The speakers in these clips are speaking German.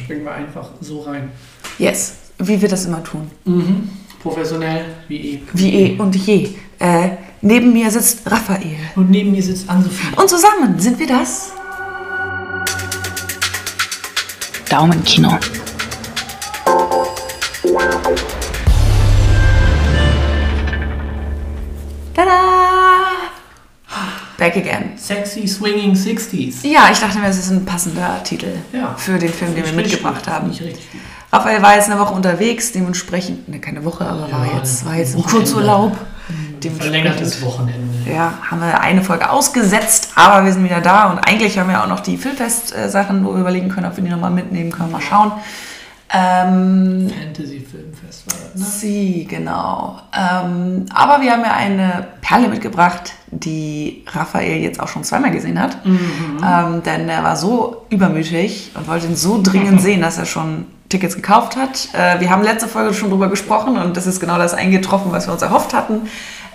springen wir einfach so rein. Yes, wie wir das immer tun. Mhm. Professionell wie eh. Wie eh und je. Äh, neben mir sitzt Raphael. Und neben mir sitzt Ann-Sophie. Und zusammen sind wir das. Daumenkino. Tada! Back again. Sexy Swinging 60s. Ja, ich dachte mir, es ist ein passender Titel Ja. für den Film, den wir mitgebracht haben. gut. Gut. Raphael war jetzt eine Woche unterwegs, dementsprechend, ne, keine Woche, aber war Ja, jetzt, war jetzt im. Kurzurlaub. Verlängertes Wochenende. Ja, haben wir eine Folge ausgesetzt, aber wir sind wieder da und eigentlich haben wir auch noch die Filmfest-Sachen, wo wir überlegen können, ob wir die nochmal mitnehmen können. Mal schauen. Ähm, Fantasy Filmfest war das, ne? Sie, genau. Ähm, aber wir haben ja eine Perle mitgebracht, die Raphael jetzt auch schon zweimal gesehen hat. Ähm, denn er war so übermütig und wollte ihn so dringend sehen, dass er schon Tickets gekauft hat. Äh, wir haben letzte Folge schon drüber gesprochen und das ist genau das eingetroffen, was wir uns erhofft hatten.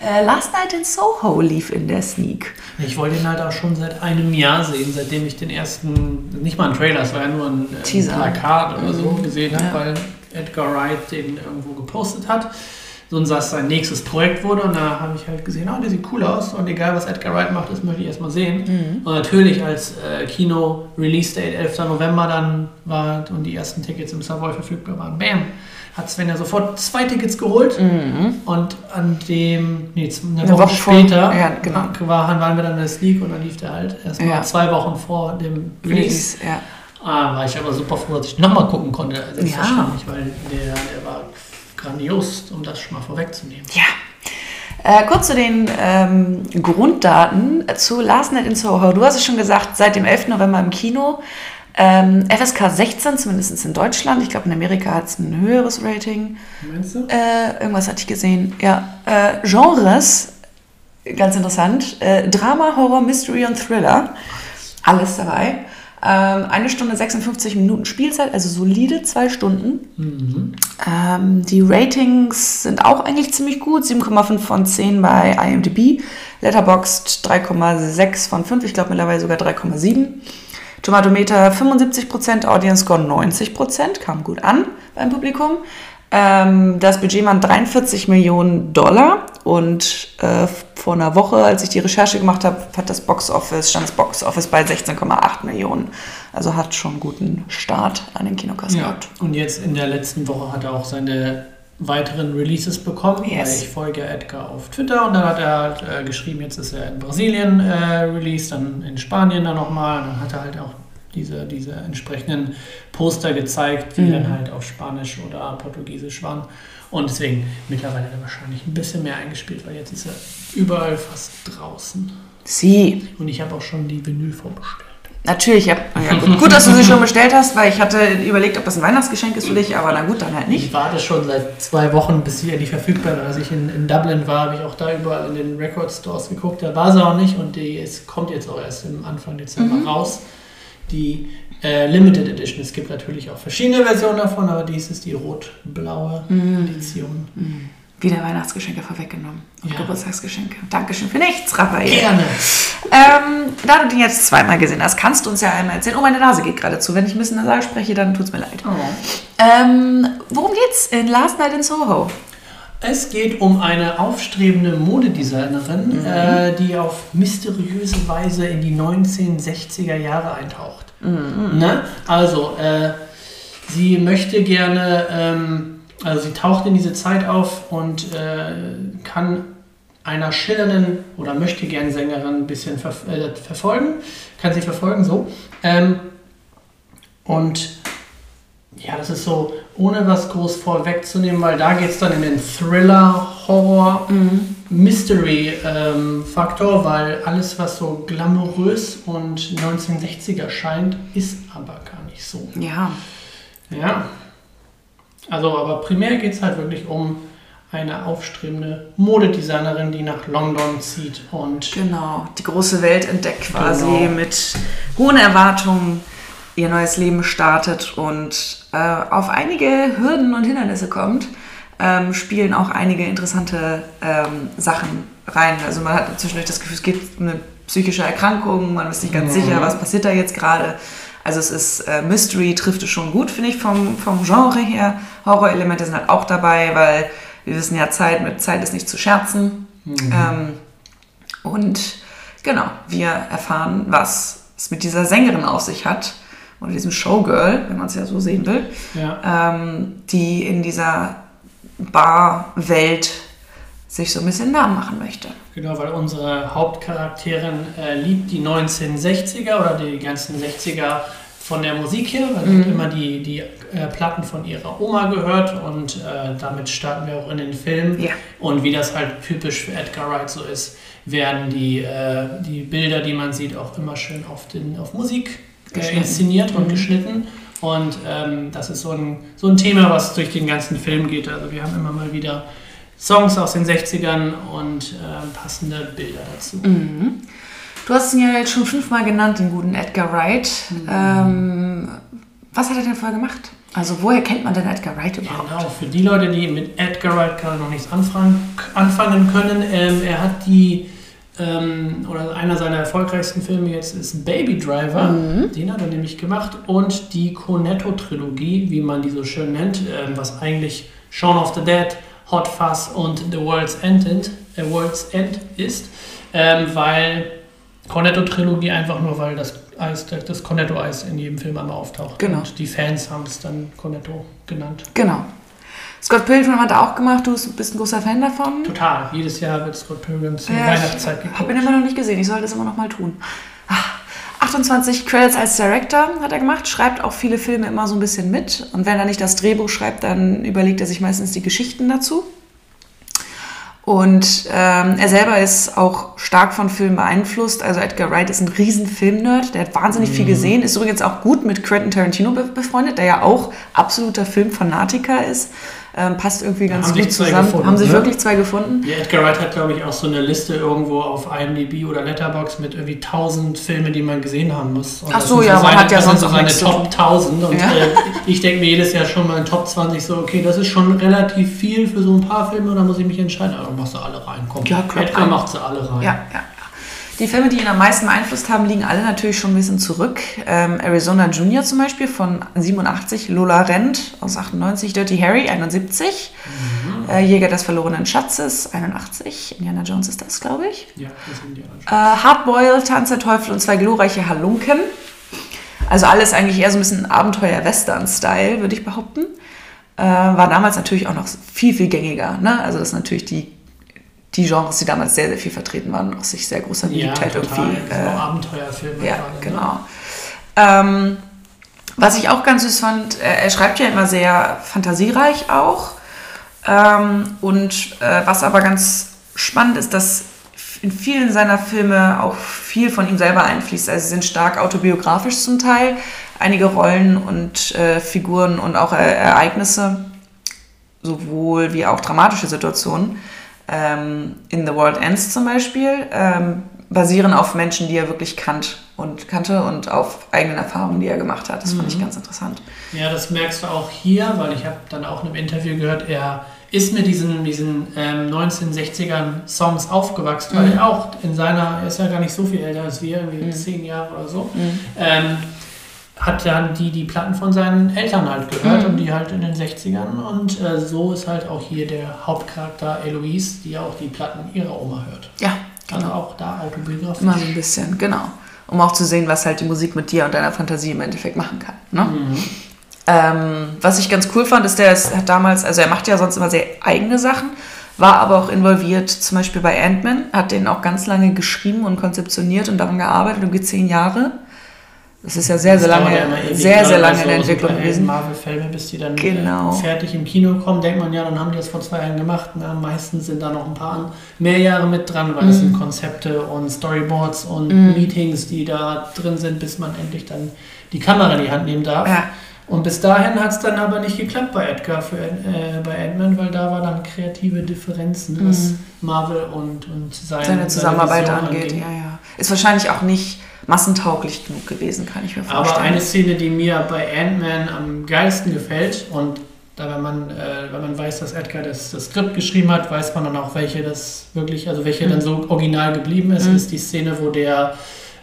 Äh, Last Night in Soho lief in der Sneak. Ich wollte ihn halt auch schon seit einem Jahr sehen, seitdem ich den ersten, nicht mal ein Trailer, es war ja nur ein, ein. Plakat oder so gesehen habe, Ja. weil Edgar Wright den irgendwo gepostet hat. So und das sein nächstes Projekt wurde und da habe ich halt gesehen, oh, der sieht cool aus und egal was Edgar Wright macht, das möchte ich erstmal sehen. Und natürlich als äh, Kino-Release-Date 11. November dann war und die ersten Tickets im Savoy verfügbar waren, bam, hat Sven ja sofort zwei Tickets geholt und an dem, nee, eine, Eine Woche, Woche später ja, genau. war, waren wir dann in der Sneak und dann lief der halt erstmal Ja. zwei Wochen vor dem Release. Release, ja. Ah, war ich aber super froh, dass ich nochmal gucken konnte. Selbstverständlich, weil der, der war grandios, um das schon mal vorwegzunehmen. Ja. Äh, kurz zu den ähm, Grunddaten zu Last Night in Soho. Du hast es schon gesagt, seit dem 11. November im Kino. Ähm, FSK 16, zumindest in Deutschland. Ich glaube, in Amerika hat es ein höheres Rating. Meinst du? Äh, irgendwas hatte ich gesehen. Ja. Äh, Genres, ganz interessant. Äh, Drama, Horror, Mystery und Thriller. Alles dabei. Ähm, eine Stunde 56 Minuten Spielzeit, also solide zwei Stunden. Ähm, die Ratings sind auch eigentlich ziemlich gut. 7,5 von 10 bei IMDb. Letterboxd 3,6 von 5. Ich glaube mittlerweile sogar 3,7. Tomatometer 75%, Audience Score 90%. Kam gut an beim Publikum. Ähm, das Budget waren 43 Millionen Dollar und äh, vor einer Woche, als ich die Recherche gemacht habe, hat das Box Office, stand das Box Office bei 16,8 Millionen. Also hat schon einen guten Start an den Kinokassen Ja, gehabt. und jetzt in der letzten Woche hat er auch seine weiteren Releases bekommen, Yes. ich folge Edgar auf Twitter und dann hat er halt, äh, geschrieben, jetzt ist er in Brasilien äh, released, dann in Spanien dann nochmal, dann hat er halt auch diese, diese entsprechenden Poster gezeigt, die Mhm. dann halt auf Spanisch oder Portugiesisch waren. Und deswegen mittlerweile er wahrscheinlich ein bisschen mehr eingespielt, weil jetzt ist er überall fast draußen. Sie. Und ich habe auch schon die Vinyl vorbestellt. Natürlich, ja. ja gut. gut, dass du sie schon bestellt hast, weil ich hatte überlegt, ob das ein Weihnachtsgeschenk ist für dich, aber na gut, dann halt nicht. Ich warte schon seit zwei Wochen, bis sie endlich verfügbar war. Als ich in, in Dublin war, habe ich auch da überall in den Record Stores geguckt. Da war sie auch nicht und die ist, kommt jetzt auch erst im Anfang Dezember Mhm. raus. Die äh, Limited Edition. Es gibt natürlich auch verschiedene Versionen davon, aber dies ist die rot-blaue Mhm. Edition. Wieder Weihnachtsgeschenke vorweggenommen. Und Ja. Geburtstagsgeschenke. Dankeschön für nichts, Raphael. Gerne. Ähm, da du den jetzt zweimal gesehen hast, kannst du uns ja einmal erzählen. Oh, meine Nase geht gerade zu. Wenn ich ein bisschen nasal spreche, dann tut's mir leid. Oh. Ähm, worum geht's in Last Night in Soho? Es geht um eine aufstrebende Modedesignerin, Mhm. äh, die auf mysteriöse Weise in die 1960er Jahre eintaucht. Mhm. Ne? Also, äh, sie möchte gerne, ähm, also sie taucht in diese Zeit auf und äh, kann einer schillernden oder möchte gern Sängerin ein bisschen verf äh, verfolgen, kann sie verfolgen, so. Ähm, und ja, das ist so, ohne was groß vorwegzunehmen, weil da geht es dann in den Thriller, Horror, Mystery-Faktor, weil alles, was so glamourös und 1960er scheint, ist aber gar nicht so. Ja. Ja. Also, aber primär geht es halt wirklich um eine aufstrebende Modedesignerin, die nach London zieht und Genau, die große Welt entdeckt quasi Genau. mit hohen Erwartungen ihr neues Leben startet und äh, auf einige Hürden und Hindernisse kommt, ähm, spielen auch einige interessante ähm, Sachen rein. Also man hat zwischendurch das Gefühl, es gibt eine psychische Erkrankung, man ist nicht ganz Mhm. sicher, was passiert da jetzt gerade. Also es ist äh, Mystery, trifft es schon gut, finde ich, vom, vom Genre her. Horrorelemente sind halt auch dabei, weil wir wissen ja, Zeit mit Zeit ist nicht zu scherzen. Ähm, und genau, wir erfahren, was es mit dieser Sängerin auf sich hat. Oder diesem Showgirl, wenn man es ja so sehen will. Ja. Ähm, die in dieser Barwelt sich so ein bisschen Namen machen möchte. Genau, weil unsere Hauptcharakterin äh, liebt die 1960er oder die ganzen 60er von der Musik her, weil sie hat immer die, die äh, Platten von ihrer Oma gehört und äh, damit starten wir auch in den Film. Ja. Und wie das halt typisch für Edgar Wright so ist, werden die, äh, die Bilder, die man sieht, auch immer schön auf, den, auf Musik äh, inszeniert und geschnitten. Und ähm, das ist so ein, so ein Thema, was durch den ganzen Film geht. Also wir haben immer mal wieder Songs aus den 60ern und äh, passende Bilder dazu. Du hast ihn ja jetzt schon fünfmal genannt, den guten Edgar Wright. Ähm, was hat er denn vorher gemacht? Also woher kennt man denn Edgar Wright überhaupt? Genau, für die Leute, die mit Edgar Wright gerade noch nichts anfangen, anfangen können, ähm, er hat die, ähm, oder einer seiner erfolgreichsten Filme jetzt ist Baby Driver, den hat er nämlich gemacht, und die Cornetto-Trilogie, wie man die so schön nennt, ähm, was eigentlich Shaun of the Dead, Hot Fuzz und The World's End, äh, World's End ist, ähm, weil Cornetto-Trilogie einfach nur, weil das Eis, das Cornetto-Eis in jedem Film einmal auftaucht. Genau. Und die Fans haben es dann Cornetto genannt. Genau. Scott Pilgrim hat er auch gemacht. Du bist ein großer Fan davon? Total. Jedes Jahr wird Scott Pilgrim zur Ja, Weihnachtszeit ich habe geguckt. ihn immer noch nicht gesehen. Ich sollte das immer noch mal tun. Ah, 28 Credits als Director hat er gemacht, schreibt auch viele Filme immer so ein bisschen mit. Und wenn er nicht das Drehbuch schreibt, dann überlegt er sich meistens die Geschichten dazu. Und ähm, er selber ist auch stark von Filmen beeinflusst. Also Edgar Wright ist ein riesen Filmnerd, der hat wahnsinnig viel gesehen, ist übrigens auch gut mit Quentin Tarantino be befreundet, der ja auch absoluter Filmfanatiker ist. Ähm, passt irgendwie ganz haben gut zusammen. gefunden, haben sich ne? wirklich zwei gefunden. Ja, Edgar Wright hat, glaube ich, auch so eine Liste irgendwo auf IMDb oder Letterboxd mit irgendwie 1000 Filme, die man gesehen haben muss. Und Ach so, ja, man seine, hat ja sonst so auch seine Top tun. 1000. Und Ja. äh, ich denke mir jedes Jahr schon mal in Top 20 so, okay, das ist schon relativ viel für so ein paar Filme, da muss ich mich entscheiden. Aber machst du alle rein. Komm, Ja, klar, Edgar macht sie alle rein. Ja, ja. Die Filme, die ihn am meisten beeinflusst haben, liegen alle natürlich schon ein bisschen zurück. Ähm, Arizona Junior zum Beispiel von 87, Lola Rent aus 98, Dirty Harry 71, äh, Jäger des verlorenen Schatzes 81, Indiana Jones ist das, glaube ich. Ja, das sind die Äh, Hardboiled, Tanz der Teufel und zwei glorreiche Halunken. Also alles eigentlich eher so ein bisschen Abenteuer-Western-Style, würde ich behaupten. Äh, war damals natürlich auch noch viel, viel gängiger. Ne? Also das sind natürlich die, die Genres, die damals sehr, sehr viel vertreten waren, auch sich sehr großer Ja, Beliebtheit total. irgendwie. Äh, Abenteuerfilme ja, gerade, ne? genau. Ähm, was ich auch ganz süß fand, er, er schreibt ja immer sehr fantasiereich auch. Ähm, und äh, was aber ganz spannend ist, dass in vielen seiner Filme auch viel von ihm selber einfließt. Also sie sind stark autobiografisch zum Teil. Einige Rollen und äh, Figuren und auch äh, Ereignisse, sowohl wie auch dramatische Situationen, ähm, in The World Ends zum Beispiel, ähm, basieren auf Menschen, die er wirklich kannt und kannte und auf eigenen Erfahrungen, die er gemacht hat. Das fand ich ganz interessant. Ja, das merkst du auch hier, weil ich habe dann auch in einem Interview gehört, er ist mit diesen, diesen ähm, 1960ern Songs aufgewachsen, weil er auch in seiner, er ist ja gar nicht so viel älter als wir, irgendwie zehn Jahre oder so, ähm, hat dann die, die Platten von seinen Eltern halt gehört und die halt in den 60ern und äh, so ist halt auch hier der Hauptcharakter Eloise, die ja auch die Platten ihrer Oma hört. Ja, Also genau. auch da autobiografisch. Immer so ein bisschen, genau. Um auch zu sehen, was halt die Musik mit dir und deiner Fantasie im Endeffekt machen kann. Ne? Ähm, was ich ganz cool fand, ist, der ist, hat damals, also er macht ja sonst immer sehr eigene Sachen, war aber auch involviert, zum Beispiel bei Ant-Man, hat den auch ganz lange geschrieben und konzeptioniert und daran gearbeitet, irgendwie zehn Jahre. Das ist ja sehr, sehr Das lange, ja ewig, sehr, gerade sehr lange so in der Entwicklung gewesen. Marvel-Filme, bis die dann Genau. äh, fertig im Kino kommen, denkt man ja, dann haben die das vor zwei Jahren gemacht. Na, meistens sind da noch ein paar mehr Jahre mit dran, weil es Mhm. sind Konzepte und Storyboards und Meetings, die da drin sind, bis man endlich dann die Kamera in die Hand nehmen darf. Ja. Und bis dahin hat es dann aber nicht geklappt bei Edgar, für, äh, bei Ant-Man, weil da war dann kreative Differenzen, was Marvel und, und sein, Mhm. Seine Zusammenarbeit Vision angeht, anging. ja, ja. Ist wahrscheinlich auch nicht massentauglich genug gewesen, kann ich mir vorstellen. Aber eine Szene, die mir bei Ant-Man am geilsten gefällt und da wenn man, äh, wenn man weiß, dass Edgar das, das Skript geschrieben hat, weiß man dann auch, welche das wirklich, also welche dann so original geblieben ist, ist die Szene, wo der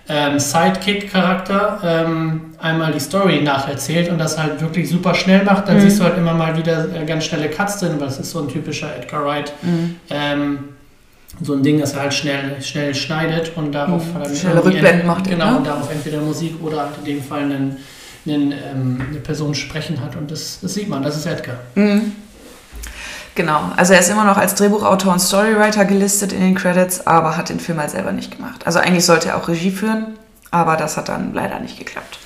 ähm, Sidekick-Charakter ähm, einmal die Story nacherzählt und das halt wirklich super schnell macht, dann Mhm. siehst du halt immer mal wieder äh, ganz schnelle Cuts drin, weil es ist so ein typischer Edgar Wright. Mhm. Ähm, so ein Ding, das er halt schnell, schnell schneidet und darauf Mhm. hat er Schnelle Rückblenden macht Genau, ne? und darauf entweder Musik oder halt in dem Fall einen, einen, ähm, eine Person sprechen hat und das, das sieht man, das ist Edgar. Mhm. Genau, also er ist immer noch als Drehbuchautor und Storywriter gelistet in den Credits, aber hat den Film halt selber nicht gemacht. Also eigentlich sollte er auch Regie führen, aber das hat dann leider nicht geklappt.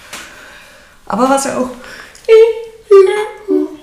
Aber was ja auch,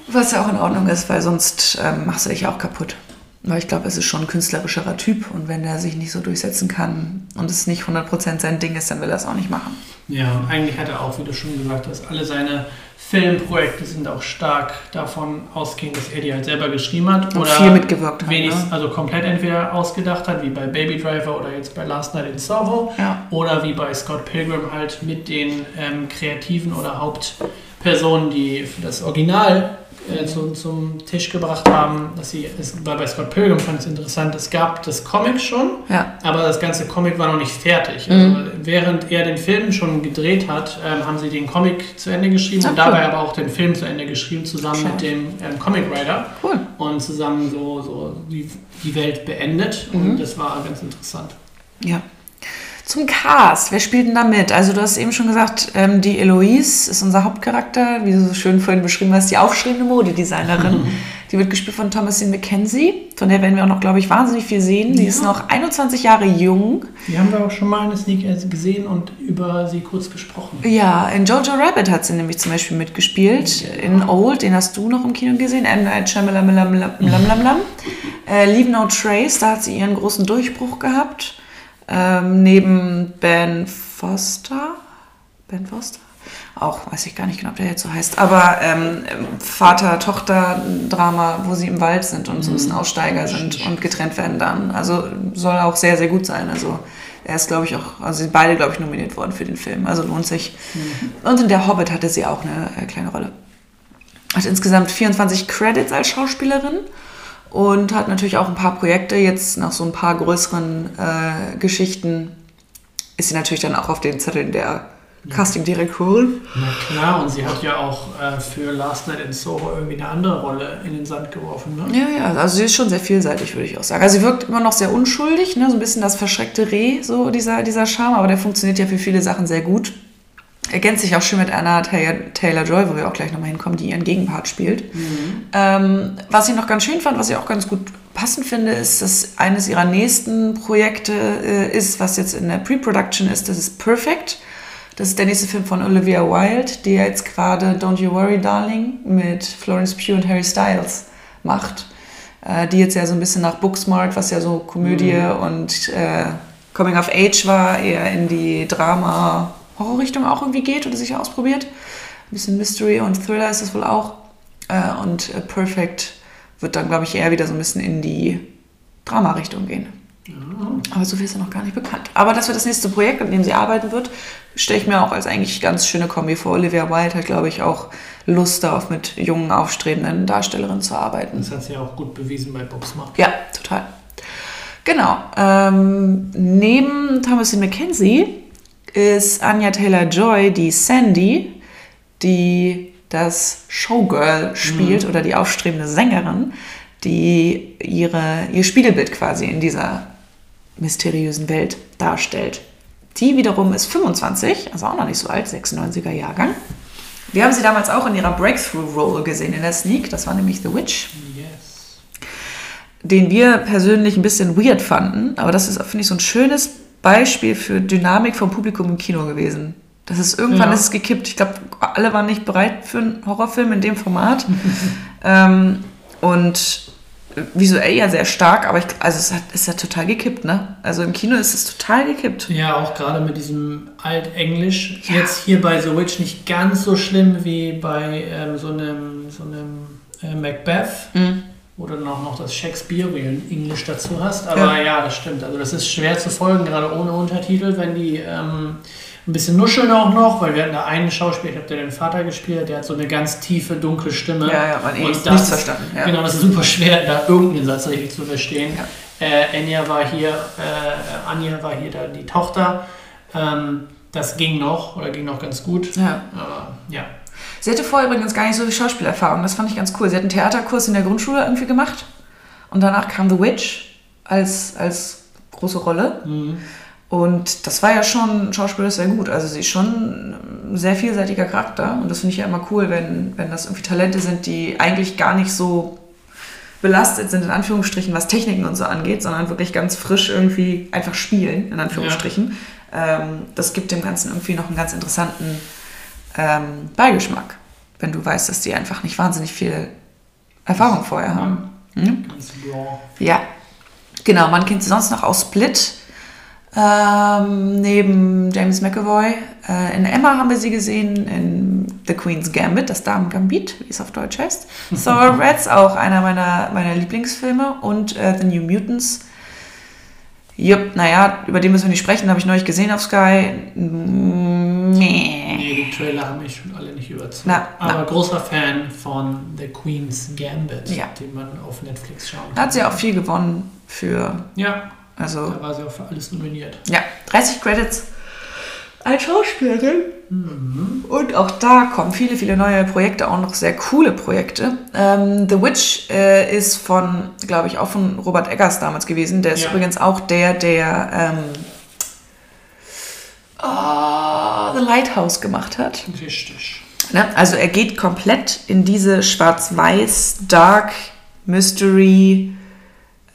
was ja auch in Ordnung ist, weil sonst ähm, machst du dich auch kaputt. Weil ich glaube, es ist schon ein künstlerischerer Typ und wenn er sich nicht so durchsetzen kann und es nicht 100% sein Ding ist, dann will er es auch nicht machen. Ja, und eigentlich hat er auch, wie du schon gesagt hast, alle seine Filmprojekte sind auch stark davon ausgehend, dass er die halt selber geschrieben hat Und oder viel mitgewirkt hat. wenigstens, Ne? also komplett entweder ausgedacht hat, wie bei Baby Driver oder jetzt bei Last Night in Soho, Ja. oder wie bei Scott Pilgrim halt mit den ähm, Kreativen oder Hauptpersonen, die für das Original äh, zum, zum Tisch gebracht haben. Dass sie, es war bei Scott Pilgrim fand ich es interessant, es gab das Comic schon, Ja. aber das ganze Comic war noch nicht fertig. Also, Mhm. Während er den Film schon gedreht hat, ähm, haben sie den Comic zu Ende geschrieben Ah, und cool. dabei aber auch den Film zu Ende geschrieben, zusammen Schade. mit dem ähm, Comic Writer Cool. und zusammen so, so die, die Welt beendet. Mhm. Und das war ganz interessant. Ja. Zum Cast, wer spielt denn da mit? Also du hast eben schon gesagt, ähm, die Eloise ist unser Hauptcharakter, wie du so schön vorhin beschrieben hast, die aufstrebende Modedesignerin. die wird gespielt von Thomasine McKenzie, von der werden wir auch noch, glaube ich, wahnsinnig viel sehen. Die ist Ja. noch 21 Jahre jung. Die haben wir auch schon mal in der Sneak Ads gesehen und über sie kurz gesprochen. Ja, in Jojo Rabbit hat sie nämlich zum Beispiel mitgespielt. Ja. In Old, den hast du noch im Kino gesehen. M. Night Shyamalan, lam, lam, lam, lam, lam. Äh, Leave No Trace, da hat sie ihren großen Durchbruch gehabt. Ähm, neben Ben Foster. Ben Foster? Auch weiß ich gar nicht genau, ob der jetzt so heißt. Aber ähm, Vater-Tochter-Drama, wo sie im Wald sind und so ein bisschen Aussteiger sind und getrennt werden dann. Also soll auch sehr, sehr gut sein. Also er ist, glaube ich, auch, also sie sind beide, glaube ich, nominiert worden für den Film. Also lohnt sich. Und in Der Hobbit hatte sie auch eine äh, kleine Rolle. Hat insgesamt 24 Credits als Schauspielerin und hat natürlich auch ein paar Projekte. Jetzt nach so ein paar größeren äh, Geschichten ist sie natürlich dann auch auf den Zetteln der Castingdirektorin. Na klar, und sie hat ja auch äh, für Last Night in Soho irgendwie eine andere Rolle in den Sand geworfen. Ne? Ja, ja, also sie ist schon sehr vielseitig, würde ich auch sagen. Also sie wirkt immer noch sehr unschuldig, ne? so ein bisschen das verschreckte Reh, so dieser, dieser Charme, aber der funktioniert ja für viele Sachen sehr gut. Ergänzt sich auch schön mit Anna Taylor-Joy, wo wir auch gleich nochmal hinkommen, die ihren Gegenpart spielt. Ähm, was ich noch ganz schön fand, was ich auch ganz gut passend finde, ist, dass eines ihrer nächsten Projekte äh, ist, was jetzt in der Pre-Production ist, das ist Perfect. Das ist der nächste Film von Olivia Wilde, die jetzt gerade Don't You Worry Darling mit Florence Pugh und Harry Styles macht. Äh, die jetzt ja so ein bisschen nach Booksmart, was ja so Komödie und äh, Coming of Age war, eher in die Drama-Horror-Richtung auch irgendwie geht oder sich ausprobiert. Ein bisschen Mystery und Thriller ist es wohl auch. Äh, und äh, Perfect wird dann, glaube ich, eher wieder so ein bisschen in die Drama-Richtung gehen. Aber so viel ist ja noch gar nicht bekannt. Aber das wird das nächste Projekt, an dem sie arbeiten wird, stelle ich mir auch als eigentlich ganz schöne Kombi vor. Olivia Wilde hat, glaube ich, auch Lust darauf, mit jungen, aufstrebenden Darstellerinnen zu arbeiten. Das hat sie ja auch gut bewiesen bei Bobsmart. Ja, total. Genau. Ähm, neben Thomasin McKenzie ist Anya Taylor-Joy die Sandy, die das Showgirl spielt oder die aufstrebende Sängerin, die ihre, ihr Spiegelbild quasi in dieser mysteriösen Welt darstellt. Die wiederum ist 25, also auch noch nicht so alt, 96er Jahrgang. Wir haben sie damals auch in ihrer Breakthrough-Role gesehen in der Sneak, das war nämlich The Witch Yes. den wir persönlich ein bisschen weird fanden. Aber das ist, finde ich, so ein schönes Beispiel für Dynamik vom Publikum im Kino gewesen. Das ist irgendwann Ja. ist es gekippt. Ich glaube, alle waren nicht bereit für einen Horrorfilm in dem Format. ähm, und visuell ja sehr stark, aber ich, also es hat, ist ja total gekippt, ne? Also im Kino ist es total gekippt. Ja, auch gerade mit diesem Altenglisch. Ja. Jetzt hier bei The Witch nicht ganz so schlimm wie bei ähm, so einem, so einem äh, Macbeth, Mhm. Wo du dann auch noch das Shakespearean Englisch dazu hast. Aber ja. das stimmt. Also das ist schwer zu folgen, gerade ohne Untertitel, wenn die ähm, ein bisschen nuscheln auch noch, weil wir hatten da einen Schauspieler, ich habe den Vater gespielt, der hat so eine ganz tiefe, dunkle Stimme. Ja, ja, man eh Und das verstanden. Ja. Genau, das ist super schwer, da irgendeinen Satz richtig zu verstehen. Ja. Äh, Enya war hier, äh, Anja war hier da die Tochter. Ähm, das ging noch oder ging noch ganz gut. Ja. Aber ja. Sie hatte vorher übrigens gar nicht so viel Schauspielerfahrung. Das fand ich ganz cool. Sie hat einen Theaterkurs in der Grundschule irgendwie gemacht. Und danach kam The Witch als, als große Rolle. Mhm. Und das war ja schon schauspielerisch sehr gut. Also sie ist schon ein sehr vielseitiger Charakter. Und das finde ich ja immer cool, wenn, wenn das irgendwie Talente sind, die eigentlich gar nicht so belastet sind, in Anführungsstrichen, was Techniken und so angeht, sondern wirklich ganz frisch irgendwie einfach spielen, in Anführungsstrichen. Ähm, das gibt dem Ganzen irgendwie noch einen ganz interessanten ähm, Beigeschmack, wenn du weißt, dass die einfach nicht wahnsinnig viel Erfahrung vorher haben. Blanc. Ja, genau. Man kennt sie sonst noch aus Split. Ähm, neben James McAvoy. Äh, in Emma haben wir sie gesehen, in The Queen's Gambit, das Damen-Gambit, wie es auf Deutsch heißt. Thor Rats, auch einer meiner, meiner Lieblingsfilme. Und äh, The New Mutants. Jupp, naja, über den müssen wir nicht sprechen, habe ich neulich gesehen auf Sky. Nee. Trailer haben mich schon alle nicht überzeugt. Na, Aber na. großer Fan von The Queen's Gambit, Ja. den man auf Netflix schauen Da hat sie auch viel gewonnen für, Ja, also, da war sie auch für alles nominiert. ja, 30 Credits als Schauspielerin. Mhm. Und auch da kommen viele, viele neue Projekte, auch noch sehr coole Projekte. Ähm, The Witch äh, ist von, glaube ich, auch von Robert Eggers damals gewesen. Der ist Ja. übrigens auch der, der ähm, oh, The Lighthouse gemacht hat. Richtig. Ne? Also er geht komplett in diese schwarz-weiß, dark, Mystery,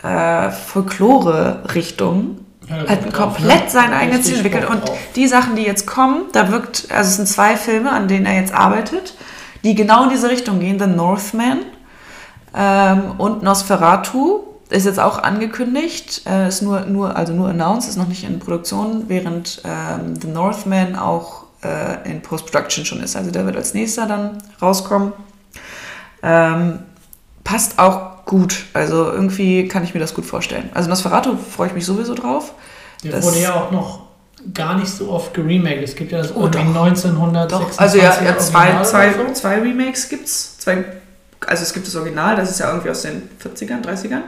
äh, Folklore-Richtung. Ja, Hat komplett ne? seinen eigenen Stil entwickelt. Und drauf. die Sachen, die jetzt kommen, da wirkt, also es sind zwei Filme, an denen er jetzt arbeitet, die genau in diese Richtung gehen. The Northman ähm, und Nosferatu ist jetzt auch angekündigt, äh, ist nur, nur, also nur announced, ist noch nicht in Produktion, während ähm, The Northman auch äh, in Post-Production schon ist. Also der wird als nächster dann rauskommen. Ähm, passt auch gut. Also irgendwie kann ich mir das gut vorstellen. Also Nosferatu freue ich mich sowieso drauf. Der Das- wurde ja auch noch gar nicht so oft geremaked. Es gibt ja das Oh, irgendwie doch. 1926 Doch, also ja, ja zwei, zwei, zwei Remakes gibt's. Zwei, also es gibt das Original, das ist ja irgendwie aus den 40ern, 30ern. Ja.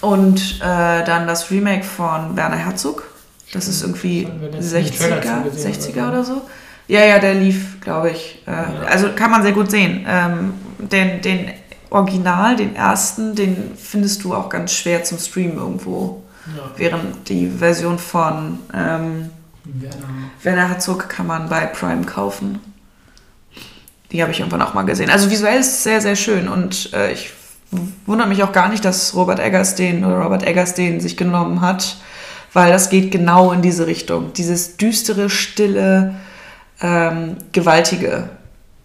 Und äh, dann das Remake von Werner Herzog. Das ist irgendwie Das hatten wir letztens im Trailer 60er, zugesehen 60er oder so. Ja, ja, der lief, glaube ich. Äh, Also kann man sehr gut sehen. Ähm, den, den Original, den ersten, den findest du auch ganz schwer zum Streamen irgendwo. Ja. Während die Version von ähm, Werner. Werner Herzog kann man bei Prime kaufen. Die habe ich irgendwann auch mal gesehen. Also visuell ist es sehr, sehr schön und äh, ich wundere mich auch gar nicht, dass Robert Eggers den oder Robert Eggers den sich genommen hat, weil das geht genau in diese Richtung. Dieses düstere, stille, ähm, gewaltige,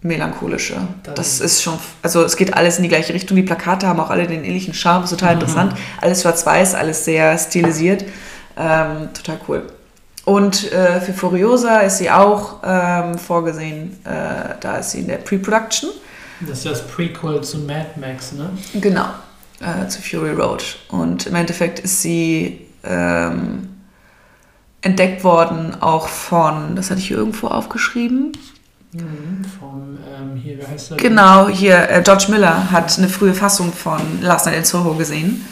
melancholische. Das ist schon, also es geht alles in die gleiche Richtung. Die Plakate haben auch alle den ähnlichen Charme, ist total interessant. Alles schwarz-weiß, alles sehr stilisiert. Ähm, total cool. Und äh, für Furiosa ist sie auch ähm, vorgesehen, äh, da ist sie in der Pre-Production. Das ist das Prequel zu Mad Max, ne? Genau, äh, zu Fury Road. Und im Endeffekt ist sie ähm, entdeckt worden auch von, das hatte ich hier irgendwo aufgeschrieben. Mhm. Vom, ähm, hier, wie heißt der? Genau, hier, äh, George Miller hat eine frühe Fassung von Last Night in Soho gesehen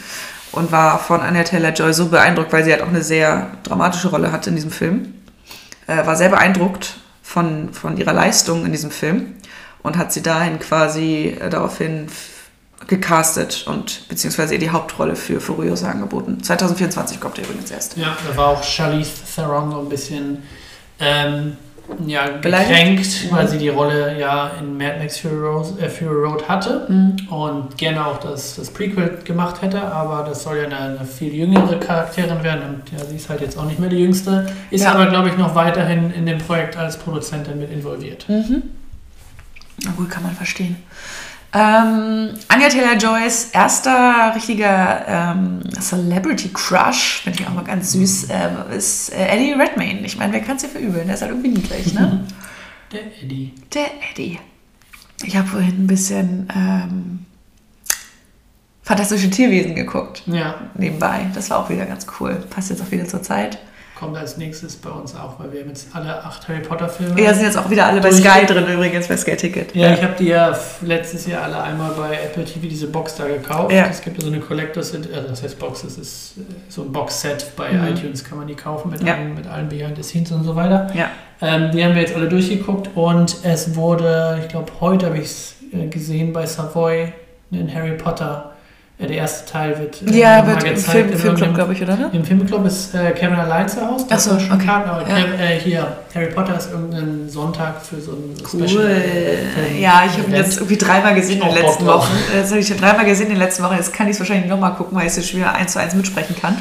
und war von Anya Taylor-Joy so beeindruckt, weil sie halt auch eine sehr dramatische Rolle hatte in diesem Film. Äh, war sehr beeindruckt von, von ihrer Leistung in diesem Film und hat sie dahin quasi äh, daraufhin gecastet und beziehungsweise ihr die Hauptrolle für Furiosa angeboten. 2024 kommt er übrigens erst. Ja, da war auch Charlize Theron so ein bisschen ähm, ja, gekränkt, Ja. weil sie die Rolle ja in Mad Max Fury Road, äh, Fury Road hatte und gerne auch das, das Prequel gemacht hätte, aber das soll ja eine, eine viel jüngere Charakterin werden und ja, sie ist halt jetzt auch nicht mehr die jüngste, ist Ja. aber, glaube ich, noch weiterhin in dem Projekt als Produzentin mit involviert. Mhm. Na gut, kann man verstehen. Ähm, Anja Taylor-Joys erster richtiger ähm, Celebrity Crush, finde ich auch mal ganz süß, ähm, ist äh, Eddie Redmayne. Ich meine, wer kann es dir verübeln? Der ist halt irgendwie niedlich, ne? Der Eddie. Der Eddie. Ich habe vorhin ein bisschen ähm, Fantastische Tierwesen geguckt, Ja, nebenbei. Das war auch wieder ganz cool. Passt jetzt auch wieder zur Zeit. Kommt als nächstes bei uns auch, weil wir haben jetzt alle acht Harry Potter Filme. Ja, sind jetzt auch wieder alle bei Sky drin übrigens, bei Sky Ticket. Ja, ich habe die ja letztes Jahr alle einmal bei Apple TV diese Box da gekauft. Ja. Es gibt ja so eine Collectors, also das heißt Box, das ist äh, so ein Box-Set bei Mhm. iTunes, kann man die kaufen mit, Ja. allen, mit allen Behind the Scenes und so weiter. Ja. Ähm, die haben wir jetzt alle durchgeguckt und es wurde, ich glaube, heute habe ich es äh, gesehen bei Savoy, in Harry Potter. Äh, der erste Teil wird äh, Ja, wird im Film, Filmclub, glaube ich, oder? Ne? Im Filmclub ist äh, Kevin allein zu Hause. Ach so, das ist schon okay. Karten, aber Ja. Äh, hier, Harry Potter ist irgendein Sonntag für so ein Cool. Special. Film- Ja, ich habe ihn jetzt irgendwie dreimal gesehen in den hab auch letzten Bock drauf. Wochen. Das habe ich schon dreimal gesehen in den letzten Wochen. Jetzt kann ich es wahrscheinlich nochmal gucken, weil ich es schon wieder eins zu eins mitsprechen kann.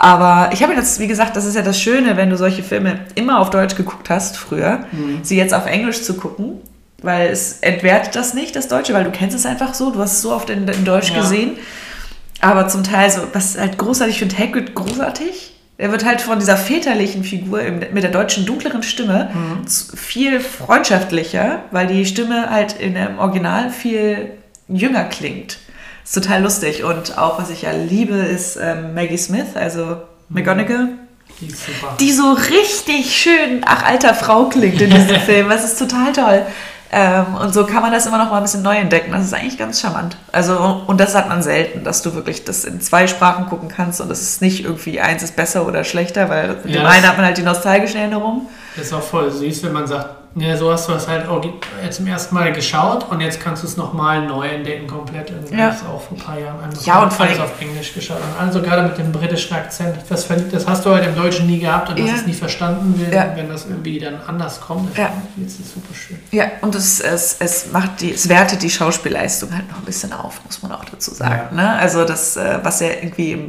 Aber ich habe jetzt, wie gesagt, das ist ja das Schöne, wenn du solche Filme immer auf Deutsch geguckt hast früher, Mhm. sie jetzt auf Englisch zu gucken, weil es entwertet das nicht, das Deutsche, weil du kennst es einfach so, du hast es so oft in, in Deutsch Ja. gesehen. Aber zum Teil so, was halt großartig, ich finde Hagrid großartig. Er wird halt von dieser väterlichen Figur im, mit der deutschen dunkleren Stimme Mhm. viel freundschaftlicher, weil die Stimme halt in dem Original viel jünger klingt. Ist total lustig. Und auch, was ich ja liebe, ist ähm, Maggie Smith, also McGonagall, Die ist super. die so richtig schön, ach, alter Frau klingt in diesem Film. Das ist total toll. Ähm, und so kann man das immer noch mal ein bisschen neu entdecken. Das ist eigentlich ganz charmant. Also, und das hat man selten, dass du wirklich das in zwei Sprachen gucken kannst und es ist nicht irgendwie eins ist besser oder schlechter, weil mit Ja, dem einen hat man halt die nostalgischen Erinnerungen. Das ist auch voll süß, wenn man sagt, ja, so hast du es halt äh, zum ersten Mal geschaut und jetzt kannst du es nochmal neu entdecken komplett. Und Ja. Das auch vor ein paar Jahren einfach Ja, und alles auf Englisch geschaut. Und also gerade mit dem britischen Akzent, verliebt, das hast du halt im Deutschen nie gehabt und Ja. hast es nie verstanden, wenn, Ja. wenn das irgendwie dann anders kommt. Ja. Jetzt ist super schön. Ja, und es, es, es macht die, es wertet die Schauspielleistung halt noch ein bisschen auf, muss man auch dazu sagen. Ne? Also das, äh, was ja irgendwie im,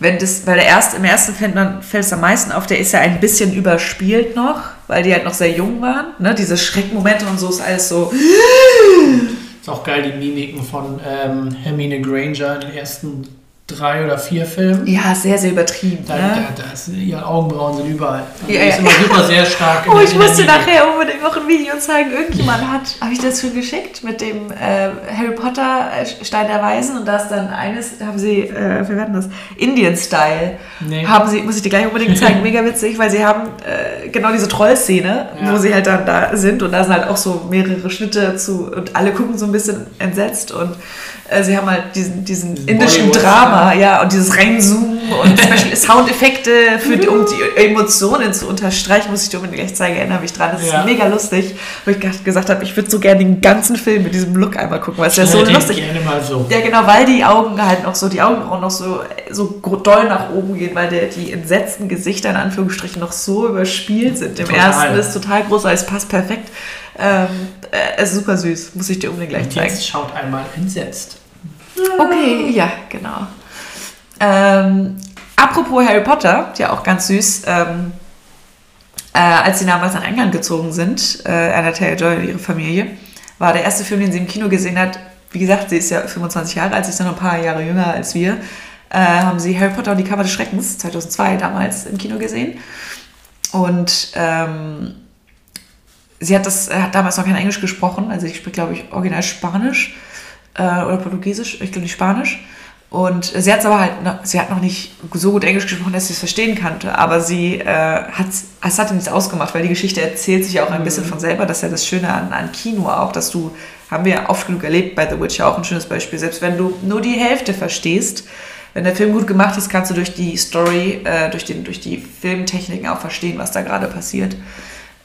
wenn das, weil der erste, im ersten fällt, man, fällt es am meisten auf, der ist ja ein bisschen überspielt noch, weil die halt noch sehr jung waren. Ne? Diese Schreckmomente und so ist alles so. Ist auch geil, die Mimiken von ähm, Hermine Granger in den ersten drei oder vier Filmen. Ja, sehr, sehr übertrieben. Da, ne? da, da ist, ihre Augenbrauen sind überall. Also Ja, die ist ja. immer super sehr stark. Oh, ich musste nachher unbedingt noch ein Video zeigen. Irgendjemand hat, habe ich das schon geschickt, mit dem äh, Harry Potter äh, Stein der Weisen und da ist dann eines, haben sie, äh, wie war denn das? Indian-Style. Nee. Haben sie, muss ich dir gleich unbedingt zeigen, mega witzig, weil sie haben äh, genau diese Trollszene, Ja. wo sie halt dann da sind und da sind halt auch so mehrere Schnitte zu und alle gucken so ein bisschen entsetzt und äh, sie haben halt diesen, diesen Diesen indischen Bollywood- Drama, ja, und dieses Reinzoomen und Special Soundeffekte, für, um die Emotionen zu unterstreichen, muss ich dir unbedingt gleich zeigen, erinnere mich dran. Das ist Ja. mega lustig, wo ich gesagt habe, ich würde so gerne den ganzen Film mit diesem Look einmal gucken, weil es ja so lustig gerne mal so. ja, genau, weil die Augen halt noch so, die Augenbrauen noch so, so doll nach oben gehen, weil der, die entsetzten Gesichter in Anführungsstrichen noch so überspielt sind. Im Total. ersten ist total großartig, es passt perfekt. Ähm, äh, es ist super süß, muss ich dir unbedingt gleich Und zeigen. jetzt schaut einmal entsetzt. Okay, ja, genau. Ähm, apropos Harry Potter, ja auch ganz süß. Ähm, äh, als sie damals nach England gezogen sind, äh, Anna Taylor-Joy und ihre Familie, war der erste Film, den sie im Kino gesehen hat. Wie gesagt, sie ist ja 25 Jahre alt, sie ist ja noch ein paar Jahre jünger als wir. Äh, haben sie Harry Potter und die Kammer des Schreckens 2002 damals im Kino gesehen. Und ähm, sie hat das er hat damals noch kein Englisch gesprochen, also ich spreche glaube ich original Spanisch äh, oder Portugiesisch, ich glaube nicht Spanisch. Und sie hat es aber halt, sie hat noch nicht so gut Englisch gesprochen, dass sie es verstehen konnte, aber sie äh, hat, es hat nichts ausgemacht, weil die Geschichte erzählt sich ja auch ein bisschen von selber, das ist ja das Schöne an, an Kino auch, dass du, haben wir ja oft genug erlebt bei The Witcher, auch ein schönes Beispiel, selbst wenn du nur die Hälfte verstehst, wenn der Film gut gemacht ist, kannst du durch die Story, äh, durch, den, durch die Filmtechniken auch verstehen, was da gerade passiert.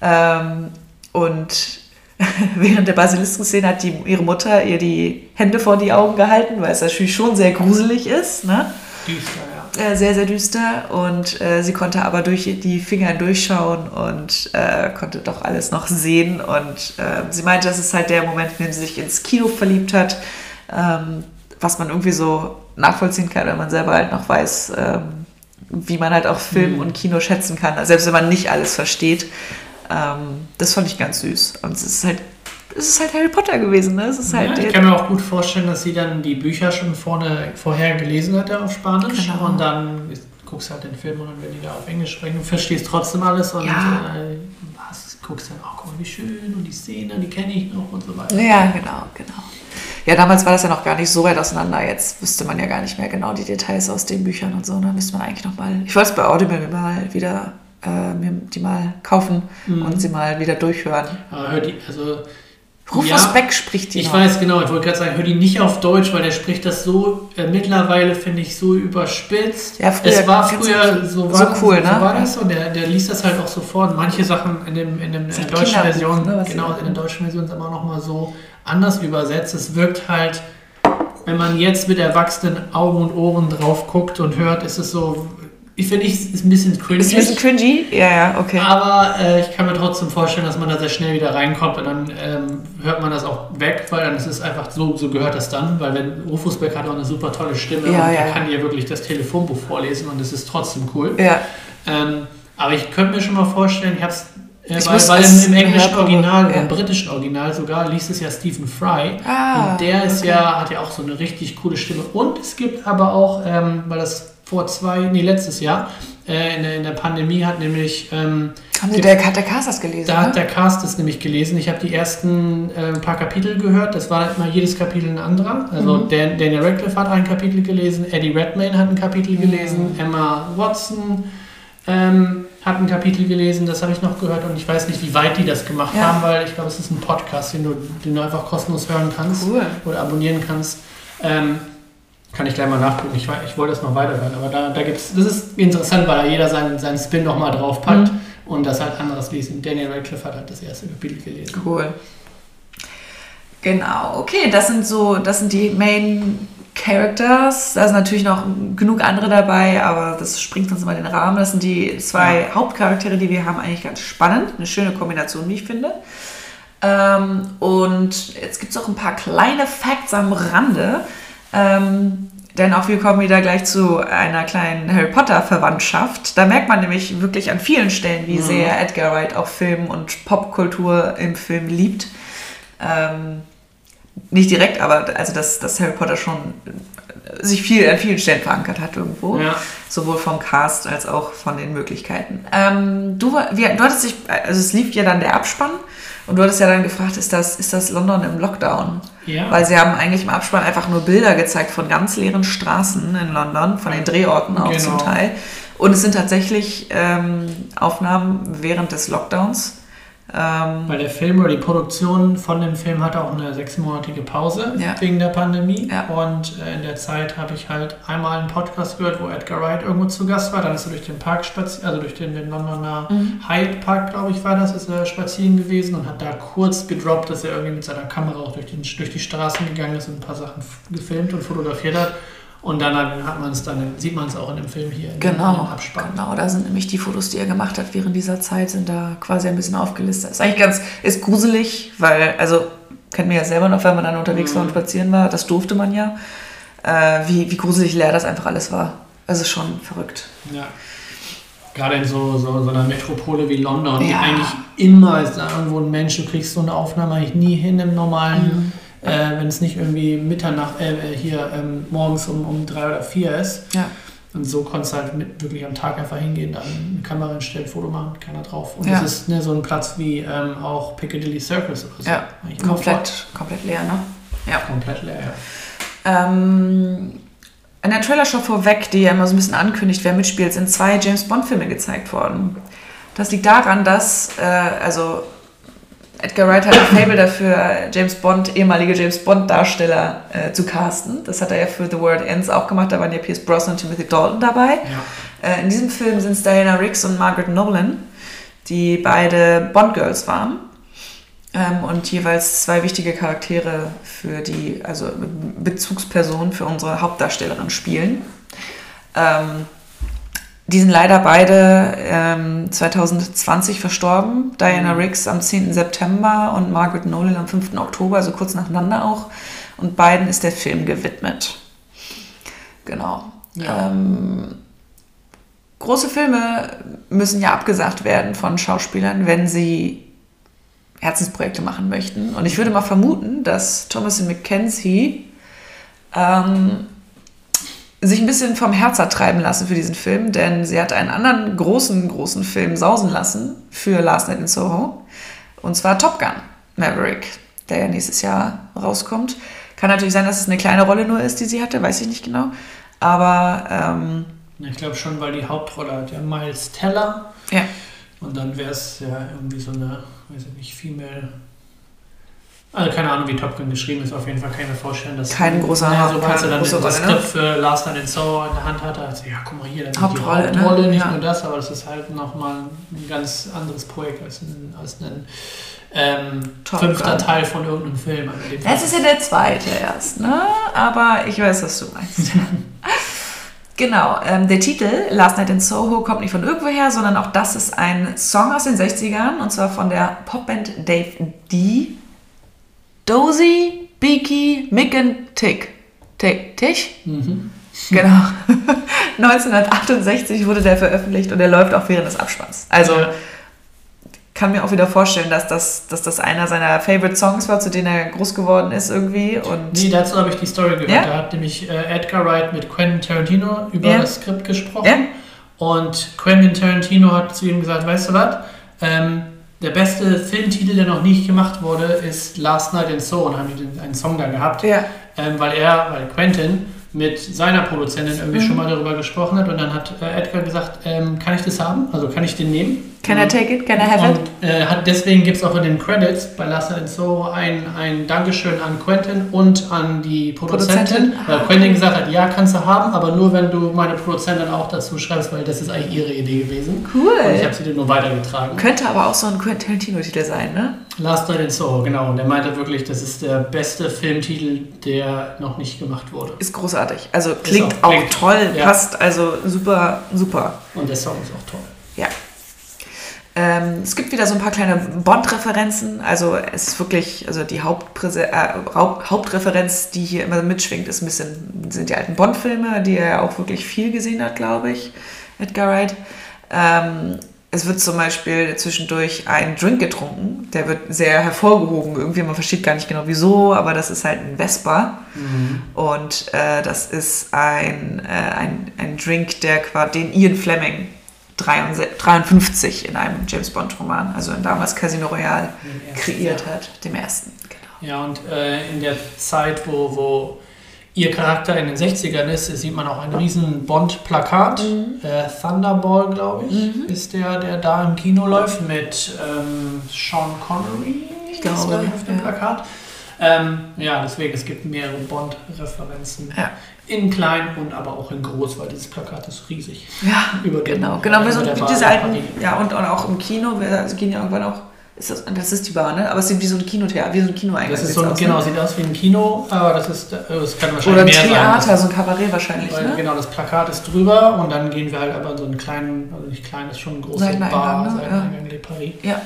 Ähm, und während der Basilisken-Szene hat die, ihre Mutter ihr die Hände vor die Augen gehalten, weil es natürlich schon sehr gruselig ist. Ne? Düster, ja. Äh, sehr, sehr düster. Und äh, sie konnte aber durch die Finger durchschauen und äh, konnte doch alles noch sehen. Und äh, sie meinte, das ist halt der Moment, in dem sie sich ins Kino verliebt hat, ähm, was man irgendwie so nachvollziehen kann, wenn man selber halt noch weiß, ähm, wie man halt auch Film Mhm. und Kino schätzen kann, selbst wenn man nicht alles versteht. Ähm, das fand ich ganz süß. Und es ist halt, es ist halt Harry Potter gewesen, ne? Es ist halt ja, ich kann mir auch gut vorstellen, dass sie dann die Bücher schon vorne, vorher gelesen hatte auf Spanisch Genau. und dann guckst halt den Film und dann, wenn die da auf Englisch sprechen, du verstehst trotzdem alles und Ja. äh, hast, guckst dann, oh, guck mal, wie schön und die Szene, die kenne ich noch und so weiter. Ja, genau, genau. Ja, damals war das ja noch gar nicht so weit auseinander. Jetzt wüsste man ja gar nicht mehr genau die Details aus den Büchern und so. Da müsste man eigentlich noch mal. Ich wollte es bei Audible mal wieder äh, mir die mal kaufen Mhm. und sie mal wieder durchhören. Aber hör die, also. Rufus ja, Beck spricht die Ich noch. weiß genau, ich wollte gerade sagen, hör die nicht auf Deutsch, weil der spricht das so äh, mittlerweile, finde ich, so überspitzt. Ja, früher- es war früher so, so war, cool, so, ne? war das und der, der liest das halt auch sofort. Manche Sachen in, dem, in, dem, in ist der ein deutschen Version, ne, genau, in der deutschen Version ist aber nochmal so anders übersetzt. Es wirkt halt, wenn man jetzt mit erwachsenen Augen und Ohren drauf guckt und hört, ist es so, ich finde, es ist ein bisschen cringy. Ist ein bisschen cringy? Ja, ja, okay. Aber äh, ich kann mir trotzdem vorstellen, dass man da sehr schnell wieder reinkommt und dann ähm, hört man das auch weg, weil dann ist es einfach so, so gehört das dann, weil wenn Rufus Beck hat auch eine super tolle Stimme Ja, und ja. er kann dir wirklich das Telefonbuch vorlesen und es ist trotzdem cool. Ja, Ähm, aber ich könnte mir schon mal vorstellen, ich habe es, äh, Ich weil, weil im, im englischen Original, ja. im britischen Original sogar, liest es ja Stephen Fry. Ah, und der ist okay. ja, hat ja auch so eine richtig coole Stimme. Und es gibt aber auch, ähm, weil das vor zwei, nee, letztes Jahr, äh, in, der, in der Pandemie hat nämlich ähm, haben Sie der, hat der Cast das gelesen? da hat ne? der Cast es nämlich gelesen. Ich habe die ersten äh, paar Kapitel gehört. Das war immer jedes Kapitel ein anderer. Also Mhm. Dan, Daniel Radcliffe hat ein Kapitel gelesen, Eddie Redmayne hat ein Kapitel gelesen, Emma Watson ähm, hat ein Kapitel gelesen. Das habe ich noch gehört und ich weiß nicht, wie weit die das gemacht Ja. haben, weil ich glaube, es ist ein Podcast, den du, den du einfach kostenlos hören kannst Cool. oder abonnieren kannst. Ähm, kann ich gleich mal nachgucken. Ich, ich wollte das noch weiterhören, aber da, da gibt's, das ist interessant, weil da jeder seinen, seinen Spin nochmal draufpackt Mhm. und das halt anderes lesen. Daniel Radcliffe hat halt das erste Kapitel gelesen. Cool. Genau, okay, das sind so, das sind die Main Characters. Da sind natürlich noch genug andere dabei, aber das springt uns immer den Rahmen. Das sind die zwei Hauptcharaktere, die wir haben, eigentlich ganz spannend. Eine schöne Kombination, wie ich finde. Ähm, und jetzt gibt es auch ein paar kleine Facts am Rande. Ähm, denn auch wir kommen wieder gleich zu einer kleinen Harry Potter-Verwandtschaft. Da merkt man nämlich wirklich an vielen Stellen, wie sehr Edgar Wright auch Film und Popkultur im Film liebt. Ähm, nicht direkt, aber also dass, dass Harry Potter schon äh, sich viel an vielen Stellen verankert hat irgendwo. Ja. Sowohl vom Cast als auch von den Möglichkeiten. Ähm, du, wir, du hattest dich, also es lief ja dann der Abspann und du hattest ja dann gefragt, ist das, ist das London im Lockdown? Ja. Weil sie haben eigentlich im Abspann einfach nur Bilder gezeigt von ganz leeren Straßen in London, von den Drehorten auch Genau. zum Teil. Und es sind tatsächlich ähm, Aufnahmen während des Lockdowns. Ähm, Weil der Film oder die Produktion von dem Film hatte auch eine sechsmonatige Pause Ja. wegen der Pandemie. Ja. Und äh, in der Zeit habe ich halt einmal einen Podcast gehört, wo Edgar Wright irgendwo zu Gast war. Dann ist er durch den Park spazieren, also durch den, den Londoner Mhm. Hyde Park, glaube ich, war das, ist er spazieren gewesen und hat da kurz gedroppt, dass er irgendwie mit seiner Kamera auch durch, den, durch die Straßen gegangen ist und ein paar Sachen gefilmt und fotografiert hat. Und dann hat man es dann, sieht man es auch in dem Film hier Genau, Abspann. genau. Da sind nämlich die Fotos, die er gemacht hat während dieser Zeit, sind da quasi ein bisschen aufgelistet. Ist eigentlich ganz, ist gruselig, weil, also, kennt man ja selber noch, wenn man dann unterwegs war und spazieren war, das durfte man ja, äh, wie, wie gruselig leer das einfach alles war. Also schon verrückt. Ja. Gerade in so, so, so einer Metropole wie London, die Ja. eigentlich immer ist da irgendwo ein Mensch, du kriegst so eine Aufnahme eigentlich nie hin im normalen, Mhm. Äh, wenn es nicht irgendwie Mitternacht, äh, äh, hier ähm, morgens um, um drei oder vier ist. Ja. Und so konntest du halt mit, wirklich am Tag einfach hingehen, dann eine Kamera hinstellen, Foto machen, keiner drauf. Und Ja. es ist ne, so ein Platz wie ähm, auch Piccadilly Circus oder so. Ja, komplett, komplett leer, ne? Ja. Komplett leer, ja. Ähm, in der Trailershow vorweg, die ja immer so ein bisschen ankündigt, wer mitspielt, sind zwei James Bond-Filme gezeigt worden. Das liegt daran, dass, äh, also Edgar Wright hat ein Fable dafür, James Bond, ehemalige James Bond-Darsteller äh, zu casten. Das hat er ja für The World Ends auch gemacht, da waren ja Pierce Brosnan und Timothy Dalton dabei. ja. Äh, in diesem Film sind es Diana Riggs und Margaret Nolan, die beide Bond-Girls waren. Ähm, und jeweils zwei wichtige Charaktere für die, also Bezugspersonen für unsere Hauptdarstellerin spielen. Ähm, die sind leider beide ähm, 2020 verstorben. Diana Mhm. Riggs am 10. September und Margaret Nolan am 5. Oktober, also kurz nacheinander auch. Und beiden ist der Film gewidmet. Genau. Ja. Ähm, große Filme müssen ja abgesagt werden von Schauspielern, wenn sie Herzensprojekte machen möchten. Und ich würde mal vermuten, dass Thomasin McKenzie ähm, sich ein bisschen vom Herz hat treiben lassen für diesen Film, denn sie hat einen anderen großen, großen Film sausen lassen für Last Night in Soho. Und zwar Top Gun Maverick. der ja nächstes Jahr rauskommt. Kann natürlich sein, dass es eine kleine Rolle nur ist, die sie hatte, weiß ich nicht genau. Aber ähm, Ich glaube schon, weil die Hauptrolle hat ja Miles Teller. ja, Und dann wäre es ja irgendwie so eine, weiß ich nicht, Female. Also keine Ahnung, wie Top Gun geschrieben ist, auf jeden Fall kann ich mir vorstellen, dass. Kein großer- ja, sobald sie dann das Rolle, ne? Skript für Last Night in Soho in der Hand hatte, hat sie, ja, guck mal hier, dann Hauptrolle, die ne? Hauptrolle, nicht Ja. nur das, aber das ist halt nochmal ein ganz anderes Projekt als ein, als ein ähm, fünfter Gun. Teil von irgendeinem Film. Also Das ist ja der zweite erst, ne? Aber ich weiß, was du meinst. genau, ähm, der Titel Last Night in Soho kommt nicht von irgendwoher, sondern auch das ist ein Song aus den 60ern und zwar von der Popband Dave D. Dozy, Beaky, Mick and Tick. Tick, Tick? Mhm. Genau. 1968 wurde der veröffentlicht und der läuft auch während des Abspanns. Also Ja. kann mir auch wieder vorstellen, dass das, dass das einer seiner Favorite Songs war, zu denen er groß geworden ist irgendwie. Und Nee, dazu habe ich die Story gehört. Ja? Da hat nämlich äh, Edgar Wright mit Quentin Tarantino über Ja. das Skript gesprochen. Und Quentin Tarantino hat zu ihm gesagt, weißt du was, ähm, der beste Filmtitel, der noch nicht gemacht wurde, ist Last Night in Soho. Und haben die den- einen Song da gehabt, ja, ähm, weil er, weil Quentin mit seiner Produzentin irgendwie Mhm. schon mal darüber gesprochen hat. Und dann hat äh, Edgar gesagt, ähm, kann ich das haben? Also kann ich den nehmen? Can I take it? Can I have it? Und äh, hat, deswegen gibt es auch in den Credits bei Last in Soho ein, ein Dankeschön an Quentin und an die Produzentin. Produzentin? Weil Ah, Quentin gesagt hat, ja, kannst du haben, aber nur wenn du meine Produzentin auch dazu schreibst, weil das ist eigentlich ihre Idee gewesen. Und ich Cool. habe sie dir nur weitergetragen. Könnte aber auch so ein Quentin Tarantino-Titel sein, ne? Last Night in Soho, genau. Und er meinte wirklich, das ist der beste Filmtitel, der noch nicht gemacht wurde. Ist großartig. Also klingt auch- auch, klingt- toll, ja. passt also super, super. Und der Song ist auch toll. Ja. Ähm, es gibt wieder so ein paar kleine Bond-Referenzen. Also es ist wirklich, also die Hauptpräse äh, Haupt Hauptreferenz, die hier immer mitschwingt, ist ein bisschen, sind die alten Bond-Filme, die er auch wirklich viel gesehen hat, glaube ich, Edgar Wright. Ähm, es wird zum Beispiel zwischendurch ein Drink getrunken, der wird sehr hervorgehoben. Irgendwie, man versteht gar nicht genau wieso, aber das ist halt ein Vespa. Und äh, das ist ein, äh, ein, ein Drink, der den Ian Fleming 63 53 in einem James Bond-Roman, also in damals Casino Royale, ersten, kreiert ja. hat, dem ersten. Genau. Ja, und äh, in der Zeit, wo, wo ihr Charakter in den 60ern ist, sieht man auch ein riesen Bond-Plakat. Mhm. Äh, Thunderball, glaube ich, ist der, der da im Kino läuft mit ähm, Sean Connery. Ich glaube, auf dem ja. Plakat. Ähm, ja, deswegen, es gibt mehrere Bond-Referenzen. Ja. In klein und aber auch in groß, weil dieses Plakat ist riesig. Ja, Über genau. Genau, wir sind der wie Bar diese der alten, ja, und, und auch im Kino, wir also gehen ja irgendwann auch, ist das, das ist die Bar, ne? Aber es sieht wie so ein Kinotheater, wie so ein Kinoeingang. Das ist so, ein- aus, genau, ne? sieht aus wie ein Kino, aber das ist, das kann wahrscheinlich Oder ein mehr sein. Theater, so ein Kabarett wahrscheinlich, Weil, ne? Genau, das Plakat ist drüber und dann gehen wir halt aber in so einen kleinen, also nicht klein, ist schon ein großer Seiteneingang, Bar, ne? Seiteneingang Le Paris. Ja.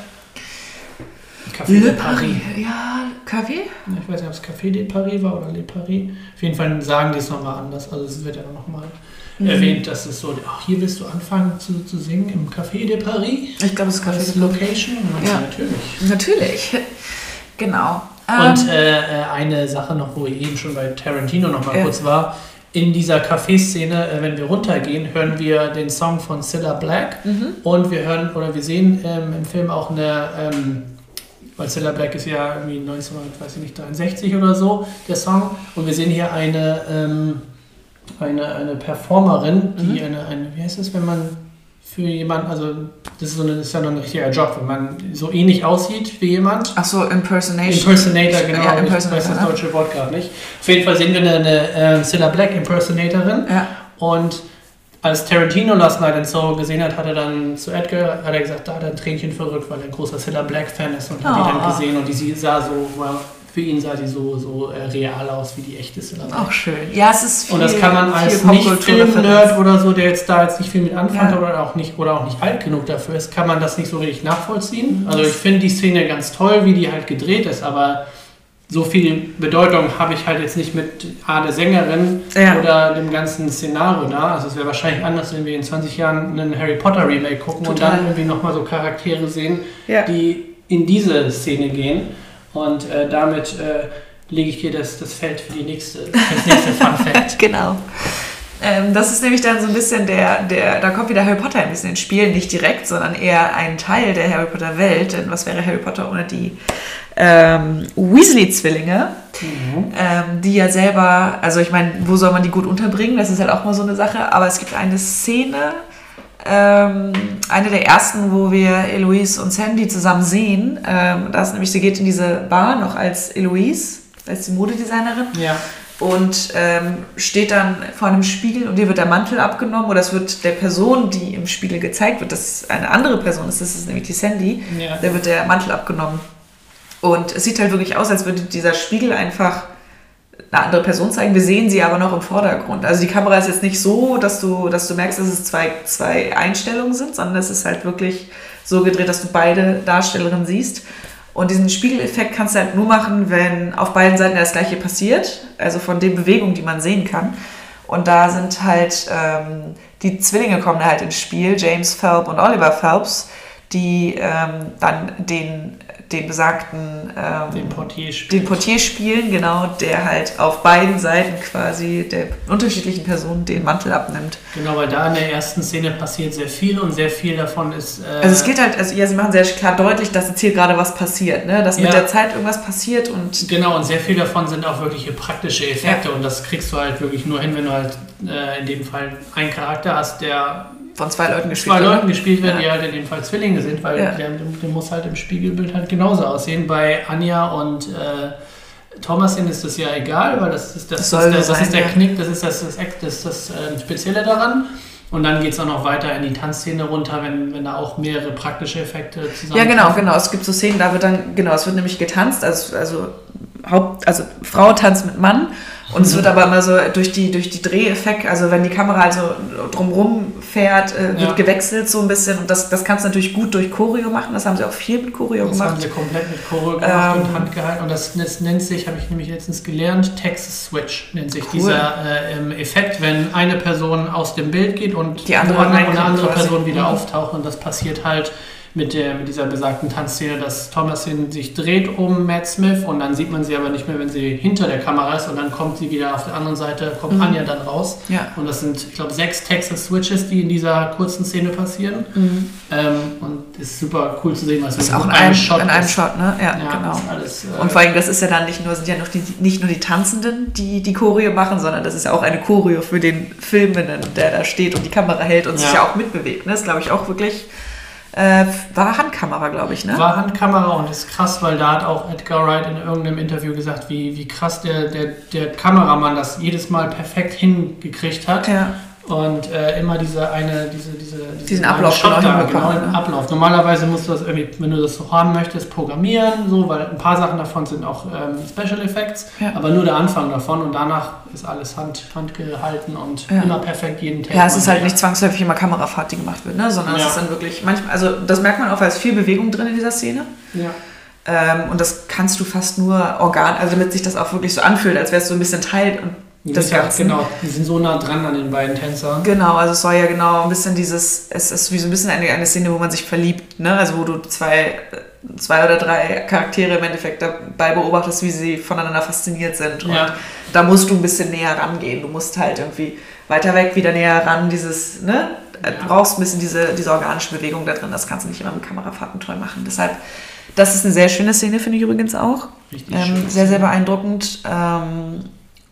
Café de Paris. Ja, Kaffee? Ich weiß nicht, ob es Café de Paris war oder Le Paris. Auf jeden Fall sagen die es nochmal anders. Also es wird ja nochmal Mhm. erwähnt, dass es so, ach, hier willst du anfangen zu, zu singen im Café de Paris. Ich glaube, es ist Als Kaffee. Location. Und man Ja. ja. natürlich. Natürlich. Genau. Und Ähm, äh, äh, eine Sache noch, wo ich eben schon bei Tarantino noch mal Ja. kurz war. In dieser Café-Szene, äh, wenn wir runtergehen, hören wir den Song von Cilla Black mhm. und wir hören oder wir sehen ähm, im Film auch eine, ähm, weil Cilla Black ist ja irgendwie 1963 oder so, der Song, und wir sehen hier eine, ähm, eine, eine Performerin, die Mhm. eine, eine, wie heißt das, wenn man für jemanden, also das ist, so eine, das ist ja noch ein richtiger Job, wenn man so ähnlich aussieht wie jemand Ach so, Impersonation. Impersonator, genau. Ja, ich Impersonator, weiß das ne? deutsche Wort gerade nicht. Auf jeden Fall sehen wir eine, eine äh, Cilla Black Impersonatorin. Ja. Und als Tarantino Last Night in Soho gesehen hat, hat er dann zu Edgar hat er gesagt, da hat er ein Tränchen verrückt, weil er ein großer Cilla Black Fan ist und hat die Oh. dann gesehen und die sah so, für ihn sah die so, so äh, real aus wie die echte Cilla Black. Auch schön. Ja, es ist viel, Und das kann man als viel nicht Popkulturreferenz. Film-Nerd oder so, der jetzt da jetzt nicht viel mit anfängt Ja. oder auch nicht oder auch nicht alt genug dafür ist, kann man das nicht so richtig nachvollziehen. Mhm. Also ich finde die Szene ganz toll, wie die halt gedreht ist, aber so viel Bedeutung habe ich halt jetzt nicht mit A der Sängerin Ja. oder dem ganzen Szenario da. Also es wäre wahrscheinlich anders, wenn wir in 20 Jahren einen Harry Potter Remake gucken und Total. dann irgendwie nochmal so Charaktere sehen, Ja. die in diese Szene gehen. Und äh, damit äh, lege ich dir das, das Feld für die nächste, das nächste Fun Fact. Genau. Ähm, das ist nämlich dann so ein bisschen der, der, da kommt wieder Harry Potter ein bisschen ins Spiel, nicht direkt, sondern eher ein Teil der Harry Potter Welt. Denn was wäre Harry Potter ohne die ähm, Weasley-Zwillinge, mhm. ähm, die ja selber, also ich meine, wo soll man die gut unterbringen? Das ist halt auch mal so eine Sache, aber es gibt eine Szene, ähm, eine der ersten, wo wir Eloise und Sandy zusammen sehen. Ähm, das nämlich, sie geht in diese Bar noch als Eloise, als die Modedesignerin. Ja. Und ähm, steht dann vor einem Spiegel und ihr wird der Mantel abgenommen oder es wird der Person, die im Spiegel gezeigt wird, dass eine andere Person ist, das ist nämlich die Sandy, ja. der wird der Mantel abgenommen. Und es sieht halt wirklich aus, als würde dieser Spiegel einfach eine andere Person zeigen. Wir sehen sie aber noch im Vordergrund. Also die Kamera ist jetzt nicht so, dass du, dass du merkst, dass es zwei, zwei Einstellungen sind, sondern es ist halt wirklich so gedreht, dass du beide Darstellerinnen siehst. Und diesen Spiegeleffekt kannst du halt nur machen, wenn auf beiden Seiten das gleiche passiert, also von den Bewegungen, die man sehen kann. Und da sind halt ähm, die Zwillinge kommen halt ins Spiel, James Phelps und Oliver Phelps, die ähm, dann den den besagten ähm, den, Portier den, Portier spielen, genau, der halt auf beiden Seiten quasi der unterschiedlichen Personen den Mantel abnimmt. Genau, weil da in der ersten Szene passiert sehr viel und sehr viel davon ist. Äh also es geht halt, also ja, sie machen sehr klar deutlich, dass jetzt hier gerade was passiert, ne? dass ja. mit der Zeit irgendwas passiert und. Genau, und sehr viel davon sind auch wirkliche praktische Effekte ja. und das kriegst du halt wirklich nur hin, wenn du halt äh, in dem Fall einen Charakter hast, der von zwei Leuten gespielt zwei Leuten gespielt werden, ja. die halt in dem Fall Zwillinge sind, weil ja. der, der, muss halt im Spiegelbild halt genauso aussehen. Bei Anja und äh, Thomasin ist das ja egal, weil das ist, das, das, ist, der, das sein, ist der ja. Knick, das ist das, das, das, das äh, Spezielle daran. Und dann geht es auch noch weiter in die Tanzszene runter, wenn, wenn da auch mehrere praktische Effekte zusammen. Ja, genau, genau. Es gibt so Szenen, da wird dann, genau, es wird nämlich getanzt, also, also Haupt, also Frau tanzt mit Mann und es wird aber immer so durch die, durch die Dreheffekte, also wenn die Kamera also drumrum fährt, äh, wird ja. gewechselt so ein bisschen. Und das, das kannst du natürlich gut durch Choreo machen. Das haben sie auch viel mit Choreo das gemacht. Das haben sie komplett mit Choreo gemacht ähm, und handgehalten. Und das, das nennt sich, habe ich nämlich letztens gelernt, Texas Switch nennt sich cool. dieser äh, Effekt, wenn eine Person aus dem Bild geht und die andere, eine andere Person wieder mhm. auftaucht. Und das passiert halt mit, der, mit dieser besagten Tanzszene, dass Thomasin sich dreht um Matt Smith und dann sieht man sie aber nicht mehr, wenn sie hinter der Kamera ist und dann kommt sie wieder auf der anderen Seite, kommt mhm. Anja dann raus. Ja. Und das sind, ich glaube, sechs Texas Switches, die in dieser kurzen Szene passieren. Mhm. Ähm, und ist super cool zu sehen, was das ist auch in einem Shot in einem Shot, ne? Ja, ja genau. Alles, äh, und vor allem, das ist ja dann nicht nur, sind ja noch die, nicht nur die Tanzenden, die die Choreo machen, sondern das ist ja auch eine Choreo für den Filmenden, der da steht und die Kamera hält und ja. sich ja auch mitbewegt. Ne? Das glaube ich, auch wirklich äh, war Handkamera, glaube ich, ne? War Handkamera und ist krass, weil da hat auch Edgar Wright in irgendeinem Interview gesagt, wie, wie krass der, der, der Kameramann das jedes Mal perfekt hingekriegt hat. Ja und äh, immer diese eine, diese, diese, diesen Ablauf genau, genau, ne? Ablauf. Normalerweise musst du das irgendwie, wenn du das so haben möchtest, programmieren, so, weil ein paar Sachen davon sind auch ähm, Special Effects, ja. aber nur der Anfang davon und danach ist alles Hand, handgehalten und ja. immer perfekt jeden Tag. Ja, es ist halt nicht zwangsläufig immer Kamerafahrt, die gemacht wird, ne? sondern ja. es ist dann wirklich manchmal, also das merkt man auch, weil es viel Bewegung drin in dieser Szene. Ja. Ähm, und das kannst du fast nur organ, also damit sich das auch wirklich so anfühlt, als wärst du ein bisschen Teil und das Ganze. Genau, die sind so nah dran an den beiden Tänzern. Genau, also es soll ja genau ein bisschen dieses, es ist wie so ein bisschen eine, eine Szene, wo man sich verliebt, ne? Also wo du zwei, zwei oder drei Charaktere im Endeffekt dabei beobachtest, wie sie voneinander fasziniert sind. Und ja. da musst du ein bisschen näher rangehen. Du musst halt irgendwie weiter weg, wieder näher ran, dieses, ne? Ja. Du brauchst ein bisschen diese, diese organische Bewegung da drin. Das kannst du nicht immer mit Kamerafahrten toll machen. Deshalb, das ist eine sehr schöne Szene, finde ich übrigens auch. Richtig ähm, sehr, sehr beeindruckend. Ähm,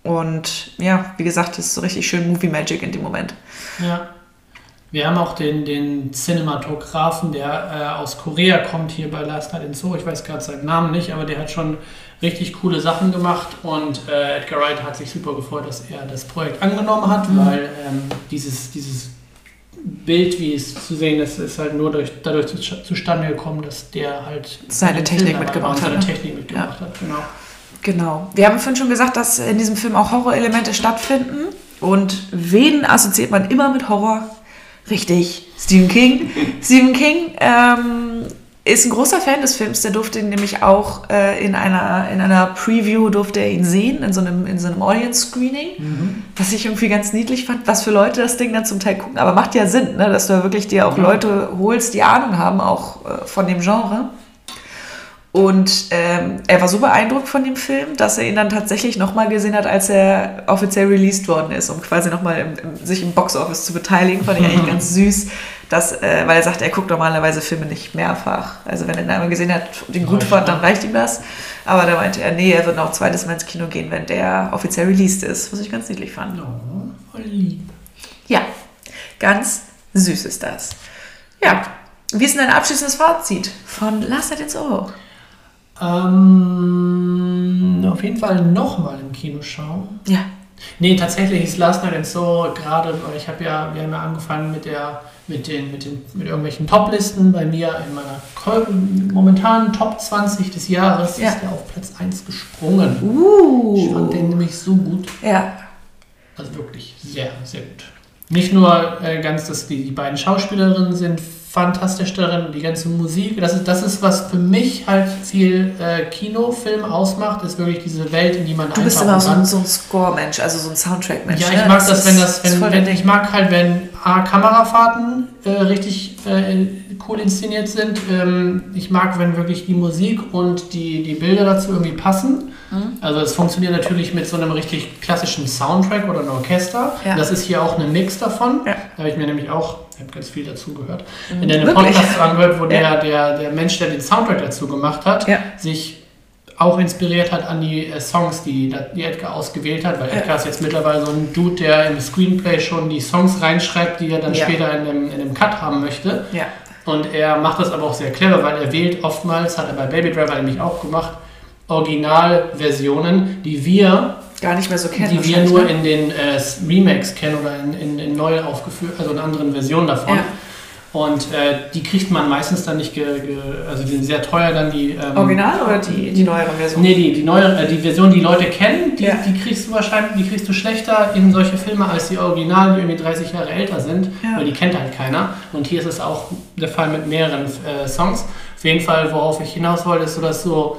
und ja, wie gesagt, das ist so richtig schön Movie Magic in dem Moment. Ja. Wir haben auch den, den Cinematografen, der äh, aus Korea kommt, hier bei Last Night in Zoo. Ich weiß gerade seinen Namen nicht, aber der hat schon richtig coole Sachen gemacht. Und äh, Edgar Wright hat sich super gefreut, dass er das Projekt angenommen hat, mhm. weil ähm, dieses, dieses Bild, wie es zu sehen ist, ist halt nur durch, dadurch zustande gekommen, dass der halt seine Technik mitgebracht hat. Seine ne? Technik mitgebracht ja. hat, genau. Genau. Wir haben vorhin schon gesagt, dass in diesem Film auch Horrorelemente stattfinden. Und wen assoziiert man immer mit Horror? Richtig, Stephen King. Stephen King ähm, ist ein großer Fan des Films. Der durfte ihn nämlich auch äh, in, einer, in einer Preview durfte er ihn sehen, in so einem, in so einem Audience-Screening, mhm. was ich irgendwie ganz niedlich fand, was für Leute das Ding dann zum Teil gucken. Aber macht ja Sinn, ne? dass du wirklich dir auch Leute holst, die Ahnung haben, auch äh, von dem Genre. Und ähm, er war so beeindruckt von dem Film, dass er ihn dann tatsächlich nochmal gesehen hat, als er offiziell released worden ist, um quasi nochmal im, im, sich im Boxoffice zu beteiligen. Fand ich eigentlich ganz süß, dass, äh, weil er sagt, er guckt normalerweise Filme nicht mehrfach. Also wenn er ihn einmal gesehen hat und ihn gut fand, dann reicht ihm das. Aber da meinte er, nee, er wird noch zweites Mal ins Kino gehen, wenn der offiziell released ist, was ich ganz niedlich fand. Oh, voll lieb. Ja, ganz süß ist das. Ja, wie ist denn dein abschließendes Fazit von Last Night in Soho? Ähm, auf jeden Fall nochmal im Kino schauen. Ja. Nee, tatsächlich ist Last Night and So gerade, weil ich habe ja, wir haben ja angefangen mit der, mit den, mit den, mit irgendwelchen Top-Listen bei mir in meiner momentanen Top 20 des Jahres Ja. ist er auf Platz 1 gesprungen. Uh. Ich fand den nämlich so gut. Ja. Also wirklich sehr, sehr gut. Nicht nur äh, ganz, dass die, die beiden Schauspielerinnen sind fantastisch darin, die ganze Musik. Das ist, das ist, was für mich halt viel äh, Kinofilm ausmacht, ist wirklich diese Welt, in die man Du bist immer so so ein Score-Mensch, also so ein Soundtrack-Mensch. Ja, ne? ich mag das, wenn das, wenn, voll wenn dein ich mag halt, wenn A, Kamerafahrten äh, richtig äh, cool inszeniert sind. Ähm, ich mag, wenn wirklich die Musik und die, die Bilder dazu irgendwie passen. Mhm. Also es funktioniert natürlich mit so einem richtig klassischen Soundtrack oder einem Orchester. Ja. Das ist hier auch ein Mix davon. Ja. Da habe ich mir nämlich auch, ich habe ganz viel dazu gehört, Mhm. in einem? Podcast angehört, wo der, der, der Mensch, der den Soundtrack dazu gemacht hat, sich auch inspiriert hat an die äh, Songs, die, die Edgar ausgewählt hat, weil Ja. Edgar ist jetzt mittlerweile so ein Dude, der im Screenplay schon die Songs reinschreibt, die er dann Ja. später in einem, in einem Cut haben möchte. Ja. Und er macht das aber auch sehr clever, weil er wählt oftmals, hat er bei Baby Driver nämlich auch gemacht, Originalversionen, die wir, Gar nicht mehr so kennen. die wir nur ne? in den äh, Remakes kennen oder in, in, in neu aufgeführt, also in anderen Versionen davon. Ja. Und äh, die kriegt man meistens dann nicht, ge, ge, also die sind sehr teuer dann die. Ähm, Original oder die, die neuere Version? Nee, die, die neue, äh, die Version, die Leute kennen, die, Ja. die kriegst du wahrscheinlich, die kriegst du schlechter in solche Filme als die Originalen, die irgendwie 30 Jahre älter sind, Ja. weil die kennt halt keiner. Und hier ist es auch der Fall mit mehreren äh, Songs. Auf jeden Fall, worauf ich hinaus wollte, ist so, dass so,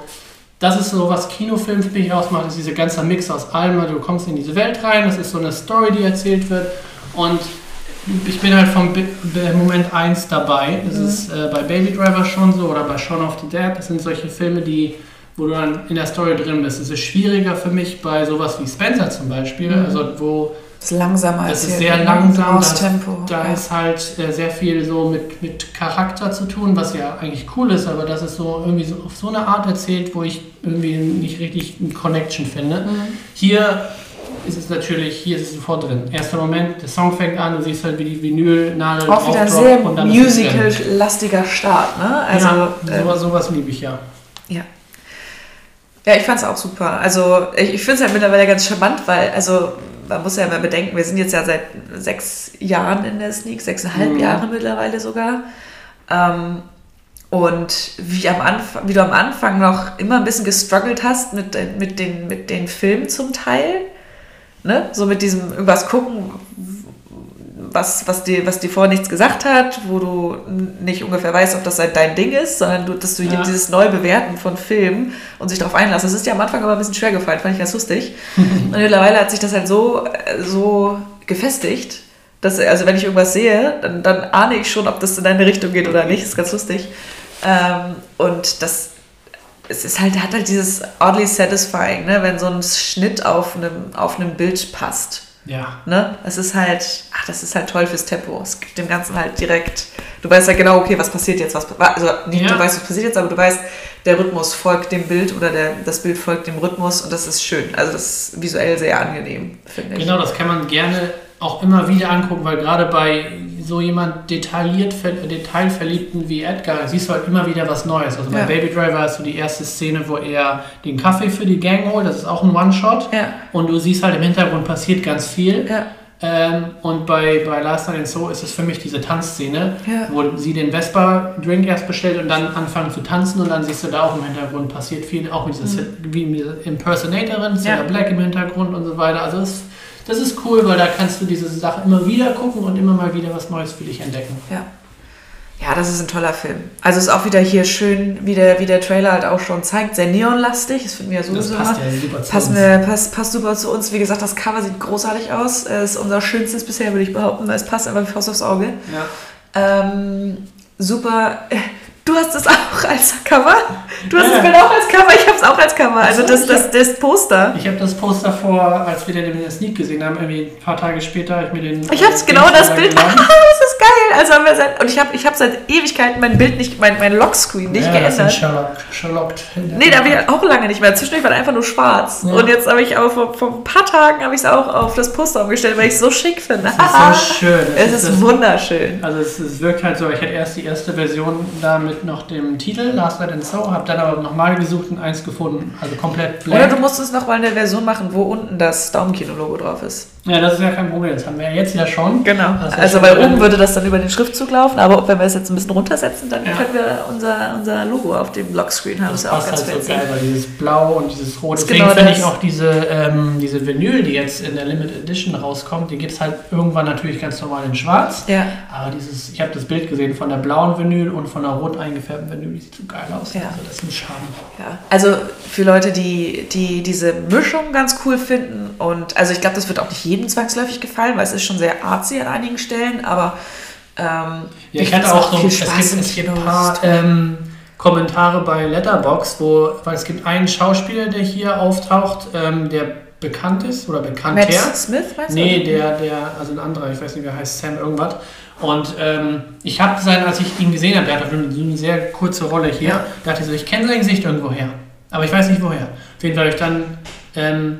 das ist so, was Kinofilm für mich ausmacht, ist dieser ganze Mix aus allem. Du kommst in diese Welt rein, das ist so eine Story, die erzählt wird. Und ich bin halt vom Bi- Moment 1 dabei. Das Mhm. ist äh, bei Baby Driver schon so oder bei Shaun of the Dead. Das sind solche Filme, die, wo du dann in der Story drin bist. Es ist schwieriger für mich bei sowas wie Spencer zum Beispiel, Mhm. also wo Das ist langsamer es ist sehr langsam, Aus da ist, Tempo. da ja. ist halt äh, sehr viel so mit, mit Charakter zu tun, was ja eigentlich cool ist, aber das ist so irgendwie so auf so eine Art erzählt, wo ich irgendwie nicht richtig eine Connection finde. Mhm. Hier ist es natürlich, hier ist es sofort drin. Erster Moment, der Song fängt an, du siehst halt, wie die Vinylnadel Auch wieder sehr musical-lastiger Start, ne? Also, ja, ähm, sowas, sowas liebe ich ja. Ja, ich fand es auch super. Also ich, ich finde es halt mittlerweile ganz charmant, weil, also man muss ja immer bedenken, wir sind jetzt ja seit sechs Jahren in der Sneak, sechseinhalb Mhm. Jahre mittlerweile sogar. Ähm, und wie, am Anfang, wie du am Anfang noch immer ein bisschen gestruggelt hast mit, mit, den, mit den Filmen zum Teil, ne? so mit diesem irgendwas gucken, was, was, dir, was dir vorher nichts gesagt hat, wo du nicht ungefähr weißt, ob das halt dein Ding ist, sondern du, dass du Ja. dieses Neubewerten von Filmen und sich darauf einlassen. Das ist dir am Anfang aber ein bisschen schwer gefallen, fand ich ganz lustig. und mittlerweile hat sich das halt so, so gefestigt, dass, also wenn ich irgendwas sehe, dann, dann ahne ich schon, ob das in deine Richtung geht oder nicht. Das ist ganz lustig. Ähm, und das es ist halt, hat halt dieses oddly satisfying, ne? wenn so ein Schnitt auf einem, auf einem Bild passt. Ja. Ne? Es ist halt, ach, das ist halt toll fürs Tempo. Es gibt dem Ganzen halt direkt, du weißt halt genau, okay, was passiert jetzt, was, also nicht Ja. du weißt, was passiert jetzt, aber du weißt, der Rhythmus folgt dem Bild oder der, das Bild folgt dem Rhythmus und das ist schön. Also das ist visuell sehr angenehm, finde ich. Genau, das kann man gerne auch immer wieder angucken, weil gerade bei so jemand detailliert, ver- detailverliebten wie Edgar siehst du halt immer wieder was Neues. Also bei Ja. Baby Driver hast du die erste Szene, wo er den Kaffee für die Gang holt, das ist auch ein One-Shot. Ja, Und du siehst halt im Hintergrund passiert ganz viel. ja, Ähm, und bei, bei Last Night in So ist es für mich diese Tanzszene, Ja. wo sie den Vespa-Drink erst bestellt und dann anfangen zu tanzen und dann siehst du da auch im Hintergrund passiert viel, auch mit dieser, wie mit dieser Impersonatorin, Sarah Mhm. Black im Hintergrund und so weiter. Also es, das ist cool, weil da kannst du diese Sache immer wieder gucken und immer mal wieder was Neues für dich entdecken. ja. Ja, das ist ein toller Film. Also ist auch wieder hier schön, wie der, wie der Trailer halt auch schon zeigt, sehr neonlastig. Das finden wir ja Das sowieso passt immer. ja super zu Passt, uns. mir, passt, passt super zu uns. Wie gesagt, das Cover sieht großartig aus. Es ist unser schönstes bisher, würde ich behaupten. Es passt einfach wie Faust aufs Auge. Ja. Ähm, super. Du hast es auch als Cover? Du hast Ja. das Bild auch als Cover, ich habe es auch als Cover. Also das, das, das Poster. Ich habe das Poster vor, als wir den Sneak gesehen haben, irgendwie ein paar Tage später, habe ich mir den. Ich hab's äh, genau das Bild. geil. Also haben wir seit, und ich habe ich hab seit Ewigkeiten mein Bild nicht, mein, mein Lockscreen nicht ja, das geändert. sind Sherlock, Sherlock. Nee, da habe ich auch lange nicht mehr. Zwischendurch war einfach nur schwarz. Ja. Und jetzt habe ich aber vor, vor ein paar Tagen habe ich es auch auf das Poster umgestellt, weil ich es so schick finde. Das ist so schön. Das Es ist das- wunderschön. Also es, es wirkt halt so, ich hatte erst die erste Version da mit noch dem Titel Last Night in Soho, habe dann aber nochmal gesucht und eins gefunden, also komplett Oder blank. du musst es noch mal eine Version machen, wo unten das Daumenkino-Logo drauf ist. Ja, das ist ja kein Problem, das haben wir ja jetzt ja schon. Genau. Das ist Also weil oben würde das dann über den Schriftzug laufen, aber wenn wir es jetzt ein bisschen runtersetzen, dann Ja. können wir unser, unser Logo auf dem Lockscreen haben. Das ist ja auch ganz halt so geil, weil dieses Blau und dieses Rot. Deswegen genau finde ich auch diese, ähm, diese Vinyl, die jetzt in der Limited Edition rauskommt, die gibt es halt irgendwann natürlich ganz normal in schwarz. Ja. Aber dieses, ich habe das Bild gesehen von der blauen Vinyl und von der rot eingefärbten Vinyl, die sieht so geil aus. Ja. Also das ist ein Charme. Ja, also für Leute, die, die diese Mischung ganz cool finden und also ich glaube, das wird auch nicht jedem zwangsläufig gefallen, weil es ist schon sehr artsy an einigen Stellen, aber ähm, Ja, ich hatte auch so, viel es gibt, es gibt ein paar ähm, Kommentare bei Letterbox, wo, weil es gibt einen Schauspieler, der hier auftaucht, ähm, der bekannt ist oder bekannt Matt her. Smith, meinst du? Nee, der, der, also ein anderer, ich weiß nicht, wer heißt, Sam irgendwas. Und ähm, ich habe sein, als ich ihn gesehen habe, der hat so eine, so eine sehr kurze Rolle hier, Ja. dachte ich so, ich kenne sein Gesicht irgendwoher. Aber ich weiß nicht woher. Auf jeden Fall habe ich dann ähm,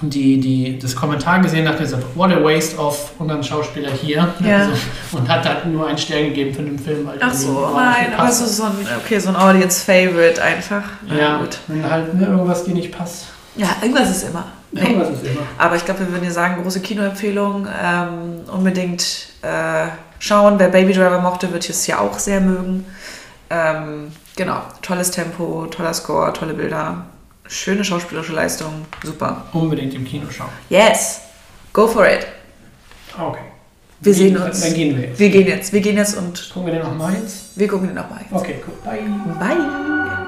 die, die, das Kommentar gesehen, dachte ich so, what a waste of unseren Schauspieler hier. Ja. Also, und hat dann nur einen Stern gegeben für den Film. Weil Ach so, nein, aber so, so ein, okay, so ein Audience-Favorite einfach. Ja, gut. wenn halt ne, irgendwas dir nicht passt. Ja, irgendwas ist immer. Nee. Irgendwas ist immer. Aber ich glaube, wir würden dir sagen, große Kinoempfehlung. Ähm, unbedingt äh, schauen. Wer Baby Driver mochte, wird es ja auch sehr mögen. Ähm, genau, tolles Tempo, toller Score, tolle Bilder, schöne schauspielerische Leistung, super. Unbedingt im Kino schauen. Yes, go for it. Ah, Okay. Wir sehen Dann- uns. Dann gehen wir jetzt. Wir gehen jetzt, wir gehen jetzt und Gucken wir den nochmal jetzt? wir gucken den nochmal. Okay, cool. Bye. Bye.